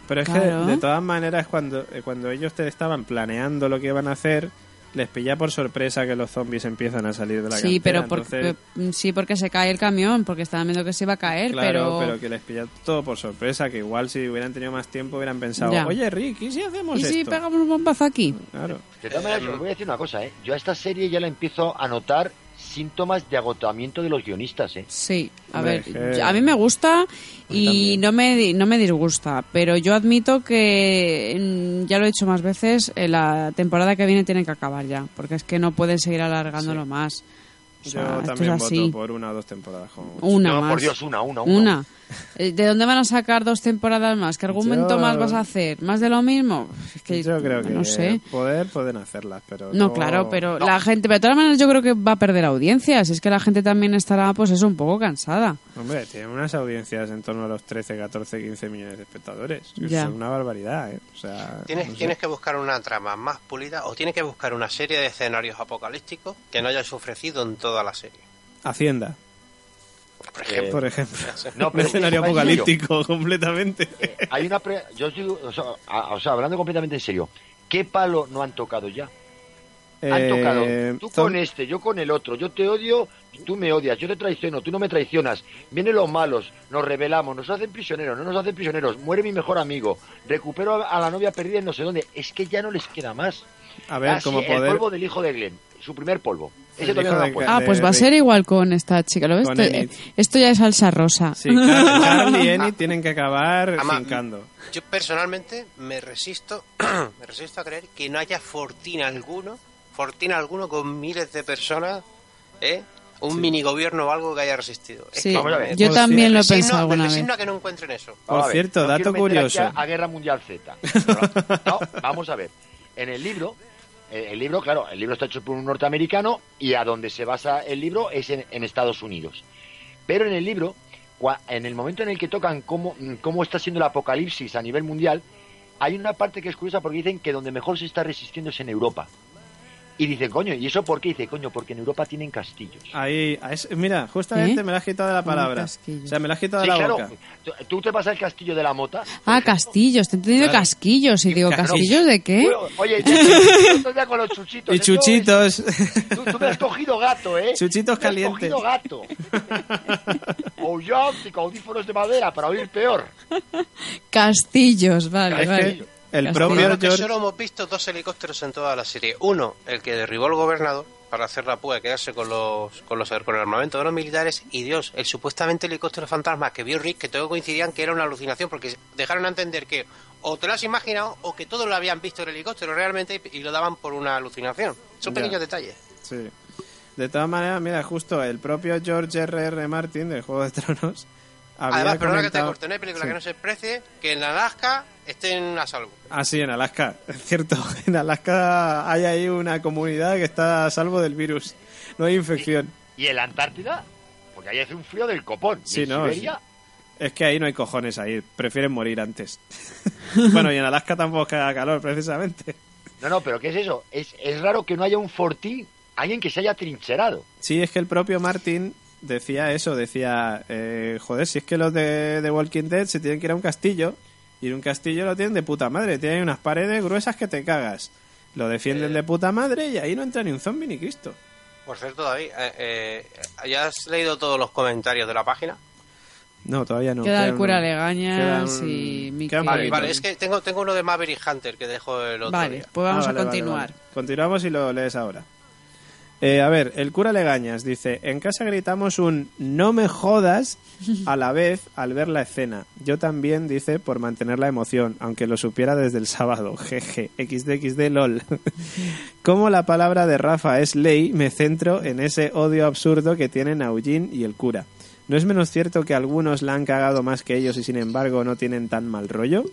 Pero es Claro. que de todas maneras cuando, eh, cuando ellos te estaban planeando lo que iban a hacer, les pilla por sorpresa que los zombies empiezan a salir de la Sí, cantera, pero por- entonces- eh, sí, porque se cae el camión, porque estaban viendo que se iba a caer, Claro, pero... pero... que les pilla todo por sorpresa, que igual si hubieran tenido más tiempo hubieran pensado, Ya. oye Rick, ¿y si hacemos ¿Y si esto? pegamos un bombazo aquí? Claro. De todas maneras, os voy a decir una cosa, ¿eh? Yo a esta serie ya la empiezo a notar síntomas de agotamiento de los guionistas, ¿eh? Sí, a ver, a mí me gusta y no me, di- no me disgusta, pero yo admito que, mm, ya lo he dicho más veces, en la temporada que viene tienen que acabar ya, porque es que no pueden seguir alargándolo más. O sea, Yo también es así. voto por una o dos temporadas. como. Una no, más. por Dios, una, una, una. Una. Eh, ¿De dónde van a sacar dos temporadas más? ¿Qué argumento Yo- más vas a hacer? ¿Más de lo mismo? Es que Yo creo que no sé. poder pueden hacerlas, pero No, claro, pero la gente, pero de todas maneras yo creo que va a perder audiencias. Es que la gente también estará, pues eso, un poco cansada. Hombre, tienen unas audiencias en torno a los 13, 14, 15 millones de espectadores. Ya. Es una barbaridad, ¿eh? O sea, Tienes, no sé. tienes que buscar una trama más pulida o tienes que buscar una serie de escenarios apocalípticos que no hayas ofrecido en toda la serie. Hacienda, Por ejemplo, por ejemplo. No, Un escenario apocalíptico completamente. Hay una pre- yo digo, o sea, a- o sea, hablando completamente en serio, ¿qué palo no han tocado ya? Han Eh, tocado tú con este, yo con el otro, yo te odio, tú me odias, yo te traiciono, tú no me traicionas, vienen los malos, nos rebelamos, nos hacen prisioneros, no nos hacen prisioneros, muere mi mejor amigo, recupero a, la novia perdida en no sé dónde, es que ya no les queda más. A ver, Ah, sí, el polvo del hijo de Glenn, su primer polvo. Todavía no puesto. Ah, pues va a ser igual con esta chica. ¿Lo ves? Con Esto, Enid. esto ya es salsa rosa. Sí, Car- y Enid tienen que acabar Ama- fincando. yo personalmente me resisto, me resisto a creer que no haya fortín alguno, fortín alguno con miles de personas, ¿eh? Un mini gobierno o algo que haya resistido. Es Sí, que Vamos a ver. yo Pues también sí. lo he resigno- pensado me alguna vez. resigno a que no encuentren eso. Por Vamos a ver, cierto, no dato quiero meter aquí curioso. A, a Guerra Mundial Z. No, no, vamos a ver. En el libro, el libro, claro, el libro está hecho por un norteamericano y a donde se basa el libro es en, en Estados Unidos. Pero en el libro, en el momento en el que tocan cómo, mm, cómo está siendo el apocalipsis a nivel mundial, hay una parte que es curiosa porque dicen que donde mejor se está resistiendo es en Europa. Y dicen, coño, ¿y eso por qué? Dice, coño, porque en Europa tienen castillos. Ahí, a es- mira, justamente ¿Eh? me la has quitado de la palabra. O sea, me la has quitado Sí, de la claro. boca. Tú- te vas al castillo de la mota. Ah, castillos. Te he entendido Claro. casquillos. Y digo. ¿castillos de qué? Bueno, Oye, ya, estoy ya con los chuchitos. Y es- chuchitos. Tú, tú me has cogido gato, ¿eh? Chuchitos Me has calientes. cogido gato. O yo, con audífonos de madera para oír peor. Castillos, vale, Es vale. El propio Creo que George... solo hemos visto dos helicópteros en toda la serie. Uno, el que derribó el gobernador para hacer la púa y quedarse con los, con los con el armamento de los militares. Y Dios, el supuestamente helicóptero fantasma que vio Rick, que todos coincidían que era una alucinación porque dejaron a entender que o te lo has imaginado o que todos lo habían visto el helicóptero realmente y lo daban por una alucinación. Son Ya. pequeños detalles. Sí. De todas maneras, mira, justo el propio George R. R. Martin del Juego de Tronos Además, perdona que te corte, no hay película Sí. que no se precie que en Alaska estén a salvo. Ah, sí, en Alaska, es cierto. En Alaska hay ahí una comunidad que está a salvo del virus. No hay infección. ¿Y en la Antártida? Porque ahí hace un frío del copón. ¿Y Sí, no, Siberia? Es que ahí no hay cojones a ir. Prefieren morir antes. bueno, y en Alaska tampoco es que haga calor, precisamente. No, no, pero ¿qué es eso? Es, es raro que no haya un fortín, alguien que se haya trincherado. Sí, es que el propio Martin decía eso. Decía, eh, joder, si es que los de, de Walking Dead se tienen que ir a un castillo. Y en un castillo lo tienen de puta madre. Tienen unas paredes gruesas que te cagas. Lo defienden de puta madre y ahí no entra ni un zombie ni Cristo. Por cierto, David, eh, eh, ¿ya has leído todos los comentarios de la página? No, todavía no. Queda el cura Legañas quedan- y Mickey. Vale, vale, es que tengo, tengo uno de Maverick Hunter que dejo el otro Vale, día. pues vamos Ah, a vale, continuar. vale. Continuamos y lo lees ahora. Eh, a ver, el cura Legañas dice, en casa gritamos un no me jodas a la vez al ver la escena. Yo también, dice, por mantener la emoción, aunque lo supiera desde el sábado. Jeje, xdxd lol. Como la palabra de Rafa es ley, me centro en ese odio absurdo que tienen a Eugene y el cura. ¿No es menos cierto que algunos la han cagado más que ellos y sin embargo no tienen tan mal rollo?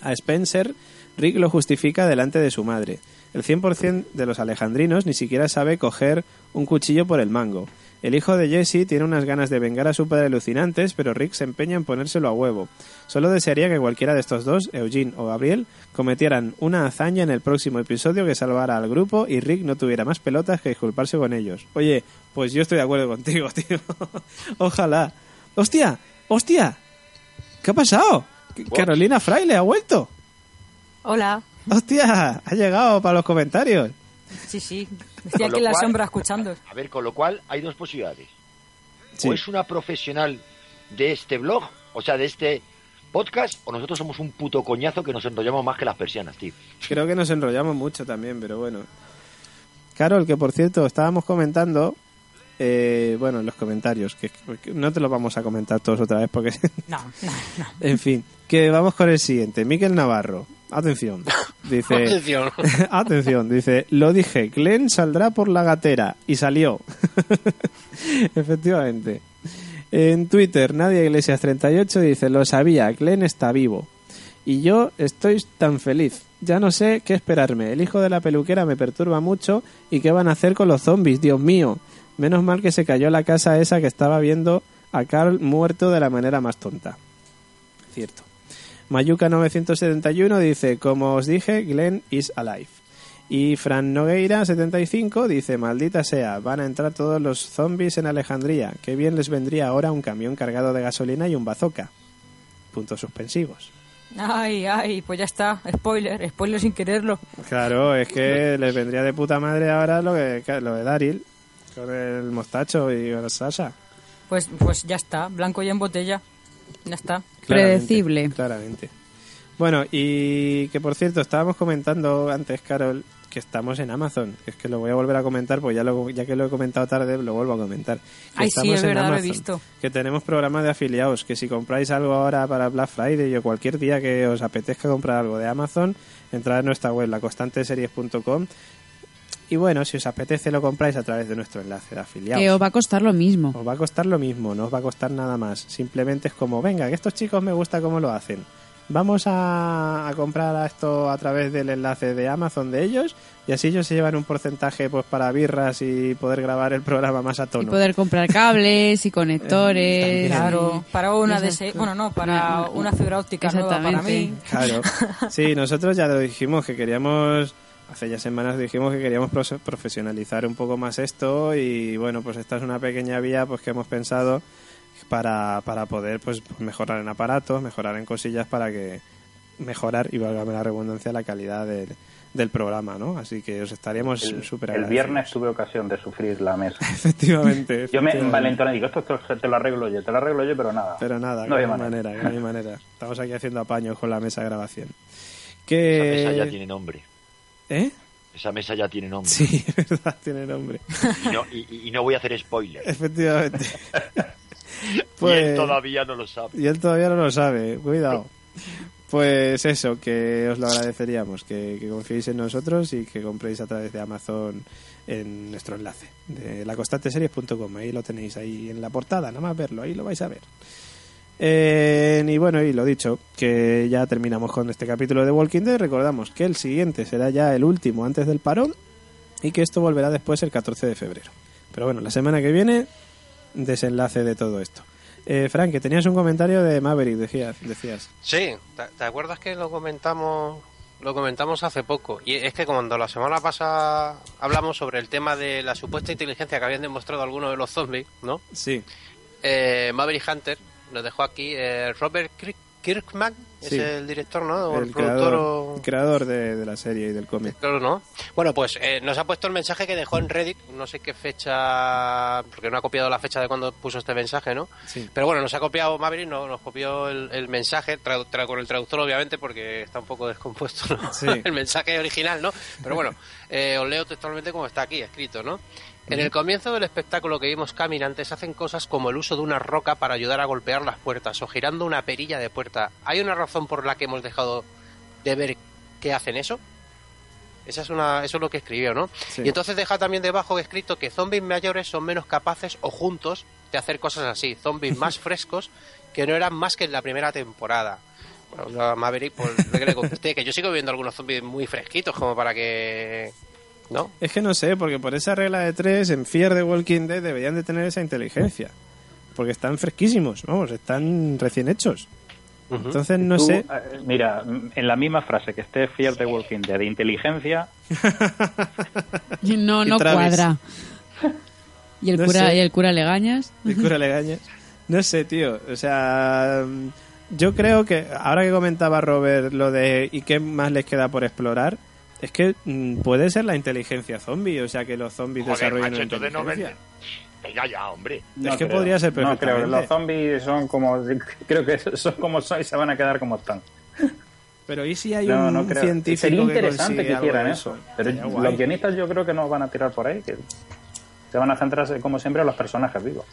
A Spencer, Rick lo justifica delante de su madre. El 100% de los alejandrinos ni siquiera sabe coger un cuchillo por el mango. El hijo de Jesse tiene unas ganas de vengar a su padre alucinantes, pero Rick se empeña en ponérselo a huevo. Solo desearía que cualquiera de estos dos, Eugene o Gabriel, cometieran una hazaña en el próximo episodio que salvara al grupo y Rick no tuviera más pelotas que disculparse con ellos. Oye, pues yo estoy de acuerdo contigo, tío. Ojalá. ¡Hostia! ¡Hostia! ¿Qué ha pasado? Carolina Fraile ha vuelto. Hola. ¡Hostia! Ha llegado para los comentarios. Sí, sí. Estoy Con aquí en la cual- sombra escuchando. A ver, con lo cual hay dos posibilidades. Sí. O es una profesional de este blog, o sea, de este podcast, o nosotros somos un puto coñazo que nos enrollamos más que las persianas, tío. Creo que nos enrollamos mucho también, pero bueno. Carol, que por cierto, estábamos comentando, eh, bueno, en los comentarios, que, que no te los vamos a comentar todos otra vez porque, No, no, no. en fin, que vamos con el siguiente. Miquel Navarro, atención, dice, Atención. atención, dice, lo dije, Glenn saldrá por la gatera y salió. Efectivamente. En Twitter, Nadia Iglesias 38 dice, lo sabía, Glenn está vivo. Y yo estoy tan feliz. Ya no sé qué esperarme. El hijo de la peluquera me perturba mucho. ¿Y qué van a hacer con los zombies? Dios mío. Menos mal que se cayó la casa esa que estaba viendo a Carl muerto de la manera más tonta. Cierto. Mayuca 971 dice, como os dije, Glenn is alive. Y Fran Nogueira 75 dice, maldita sea, van a entrar todos los zombies en Alejandría. Qué bien les vendría ahora un camión cargado de gasolina y un bazooka. Puntos suspensivos. Ay, ay, pues ya está. Spoiler, spoiler sin quererlo. Claro, es que les vendría de puta madre ahora lo, que, lo de Daryl, con el mostacho y con Sasha. Pues, pues ya está. Blanco ya en botella. Ya está. Claramente, Predecible. Claramente. Bueno, y que por cierto, estábamos comentando antes, Carol, que estamos en Amazon. Es que lo voy a volver a comentar, pues ya, lo, ya que lo he comentado tarde, lo vuelvo a comentar. Que Ay, sí, estamos es en verdad, lo he Amazon, visto. Que tenemos programa de afiliados, que si compráis algo ahora para Black Friday o cualquier día que os apetezca comprar algo de Amazon, entrad en nuestra web, laconstanteseries.com. Y bueno, si os apetece lo compráis a través de nuestro enlace de afiliados. Que os va a costar lo mismo. Os va a costar lo mismo, no os va a costar nada más. Simplemente es como, venga, que estos chicos me gusta cómo lo hacen. Vamos a, a comprar a esto a través del enlace de Amazon de ellos y así ellos se llevan un porcentaje pues para birras y poder grabar el programa más a Y tono. poder comprar cables y conectores. Claro, para una de. Bueno, no, para Una- una fibra óptica nueva para mí. Claro. Sí, nosotros ya lo dijimos que queríamos, hace ya semanas dijimos que queríamos profesionalizar un poco más esto y bueno, pues esta es una pequeña vía pues que hemos pensado para, para poder pues mejorar en aparatos, mejorar en cosillas para que mejorar y válgame la redundancia la calidad del, del programa, ¿no? Así que os estaríamos súper el viernes tuve ocasión de sufrir la mesa. Efectivamente. Yo me envalentoné y digo, esto, esto te lo arreglo yo, te lo arreglo yo, pero nada. Pero nada, No hay manera. manera, no hay manera. Estamos aquí haciendo apaños con la mesa de grabación. Esa Que... mesa ya tiene nombre. ¿Eh? Esa mesa ya tiene nombre. Sí, es verdad, tiene nombre. Y, no, y- y no voy a hacer spoiler. Efectivamente. Y Pues- él todavía no lo sabe. Y él todavía no lo sabe, cuidado. Pues eso, que os lo agradeceríamos, que, que confiéis en nosotros y que compréis a través de Amazon en nuestro enlace de laconstanteseries.com. Ahí lo tenéis ahí en la portada, nada más verlo, ahí lo vais a ver. Eh, y bueno, y lo dicho, que ya terminamos con este capítulo de Walking Dead. Recordamos que el siguiente será ya el último antes del parón y que esto volverá después el 14 de febrero. Pero bueno, la semana que viene, desenlace de todo esto. Eh, Frank, que tenías un comentario de Maverick, decías. decías. Sí, ¿te, acuerdas que lo comentamos lo comentamos hace poco? Y es que cuando la semana pasada hablamos sobre el tema de la supuesta inteligencia que habían demostrado algunos de los zombies, ¿no? Sí, Eh, Maverick Hunter nos dejó aquí eh, Robert Kirk- Kirkman, Sí. es el director, ¿no? O el, el productor creador, o... creador de, de la serie y del cómic. Claro, ¿no? Bueno, pues eh, nos ha puesto el mensaje que dejó en Reddit, no sé qué fecha, porque no ha copiado la fecha de cuando puso este mensaje, ¿no? Sí. Pero bueno, nos ha copiado Maverick, no, nos copió el, el mensaje, tradu- tra- con el traductor obviamente, porque está un poco descompuesto ¿no? Sí. el mensaje original, ¿no? Pero bueno, eh, os leo textualmente como está aquí escrito, ¿no? En el comienzo del espectáculo que vimos caminantes hacen cosas como el uso de una roca para ayudar a golpear las puertas o girando una perilla de puerta. ¿Hay una razón por la que hemos dejado de ver que hacen eso? Esa es una, eso es lo que escribió, ¿no? Sí. Y entonces deja también debajo escrito que zombies mayores son menos capaces o juntos de hacer cosas así. Zombies más frescos que no eran más que en la primera temporada. Bueno, a Maverick, pues, le contesté, que yo sigo viendo algunos zombies muy fresquitos como para que... ¿No? Es que no sé, porque por esa regla de tres, en Fear de Walking Dead deberían de tener esa inteligencia. Porque están fresquísimos, vamos, están recién hechos. Entonces no Tú, sé. eh, Mira, en la misma frase que esté Fear the Walking Dead de inteligencia, No, Y no cuadra. Y el No cura, sé. y el cura Legañas. El cura Legañas. No sé, tío. O sea, mm, yo creo que ahora que comentaba Robert lo de y qué más les queda por explorar, es que mm, puede ser la inteligencia zombie, o sea que los zombies Joder, desarrollen macho, una no inteligencia. venden. Venga ya, hombre. Es que podría ser No, creo que perfectamente. los zombies son como. Creo que son como son y se van a quedar como están. Pero ¿y si hay No, un no creo. científico Sería que interesante que algo hicieran eso. Pero los guionistas yo creo que no van a tirar por ahí. Que se van a centrarse, como siempre, en los personajes vivos.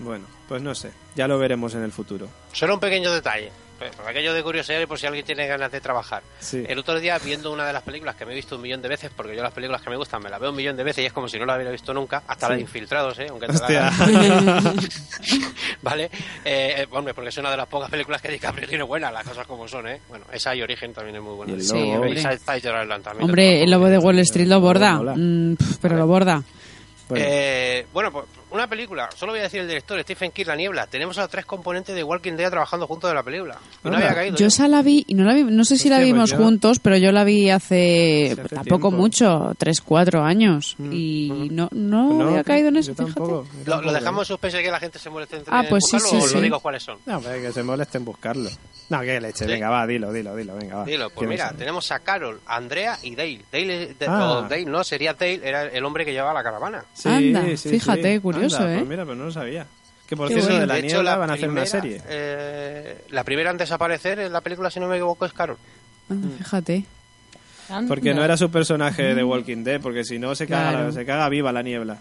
Bueno, pues no sé, ya lo veremos en el futuro. Solo un pequeño detalle. Por aquello de curiosidad y por si alguien tiene ganas de trabajar. Sí. El otro día, viendo una de las películas que me he visto un millón de veces, porque yo las películas que me gustan me las veo un millón de veces y es como si no las hubiera visto nunca, hasta la de Infiltrados, ¿eh? Aunque te Hostia. la- ¿Vale? Eh, eh, hombre, porque es una de las pocas películas que DiCaprio tiene buenas, las cosas como son, ¿eh? Bueno, esa y Origen también es muy buena. Y el Sí, lobo. hombre. Y Side- Side Island también. Hombre, el lobo de Wall Street lo borda. Mm, pero lo borda. Bueno, Eh, bueno, pues una película, solo voy a decir el director, Stephen King, La Niebla. Tenemos a los tres componentes de Walking Dead trabajando juntos en la película. Y no había caído. Yo ¿eh? esa la vi, y no la vi, no sé si la vimos pues yo- juntos, pero yo la vi hace, hace tampoco tiempo. mucho, tres, cuatro años. Mm. Y no, no, no, había caído en yo eso, fíjate. tampoco, yo Lo, dejamos en suspense que la gente se moleste Ah, en pues sí, buscarlo sí, o sí. lo digo cuáles son. No, pero que se moleste en buscarlo. No, que leche, Sí. venga, va, dilo, dilo, dilo, venga, va. Dilo, pues ¿Quiénes mira, tenemos a Carol, Andrea y Dale. Dale, es de- Ah. o Dale, no, sería Dale, era el hombre que llevaba la caravana. Sí, Anda, sí, fíjate, sí. curioso, Anda, ¿eh? Pues mira, pero no lo sabía. Que por Qué cierto, bueno. de la de hecho, niebla la van a hacer una primera, serie. eh, la primera en desaparecer en la película, si no me equivoco, es Carol. Anda, fíjate. Porque no era su personaje de Walking Dead, porque si no se caga, Claro. se caga viva la niebla.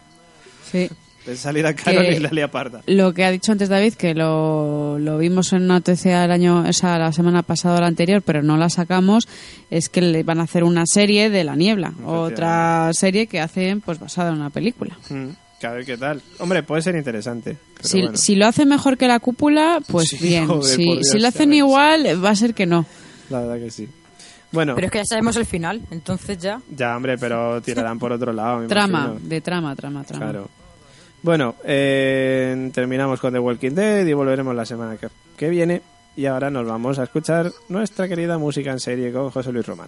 Sí. De salir a Carol Que- y la lía parda. Lo que ha dicho antes David, que lo, lo vimos en una noticia el año, esa, la semana pasada o la anterior, pero no la sacamos, es que le van a hacer una serie de La Niebla. Otra serie que hacen pues basada en una película. Mm, que a ver qué tal. Hombre, puede ser interesante. pero Si, bueno. si lo hacen mejor que la cúpula, pues Sí, bien. joder, si, Dios, si lo hacen igual, va a ser que no. La verdad que sí. Bueno, Pero es que ya sabemos el final, entonces ya. ya, hombre, pero tirarán por otro lado. me Trama, imagino. de trama, trama, trama. Claro. Bueno, eh, terminamos con The Walking Dead y volveremos la semana que, que viene. Y ahora nos vamos a escuchar nuestra querida música en serie con José Luis Román.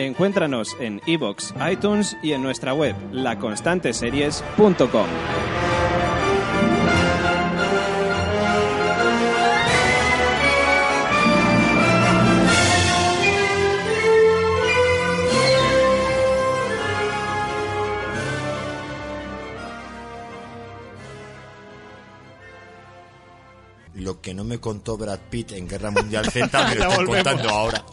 Encuéntranos en iBox, iTunes y en nuestra web laconstanteseries.com. Lo que no me contó Brad Pitt en Guerra Mundial Z me lo están contando ahora.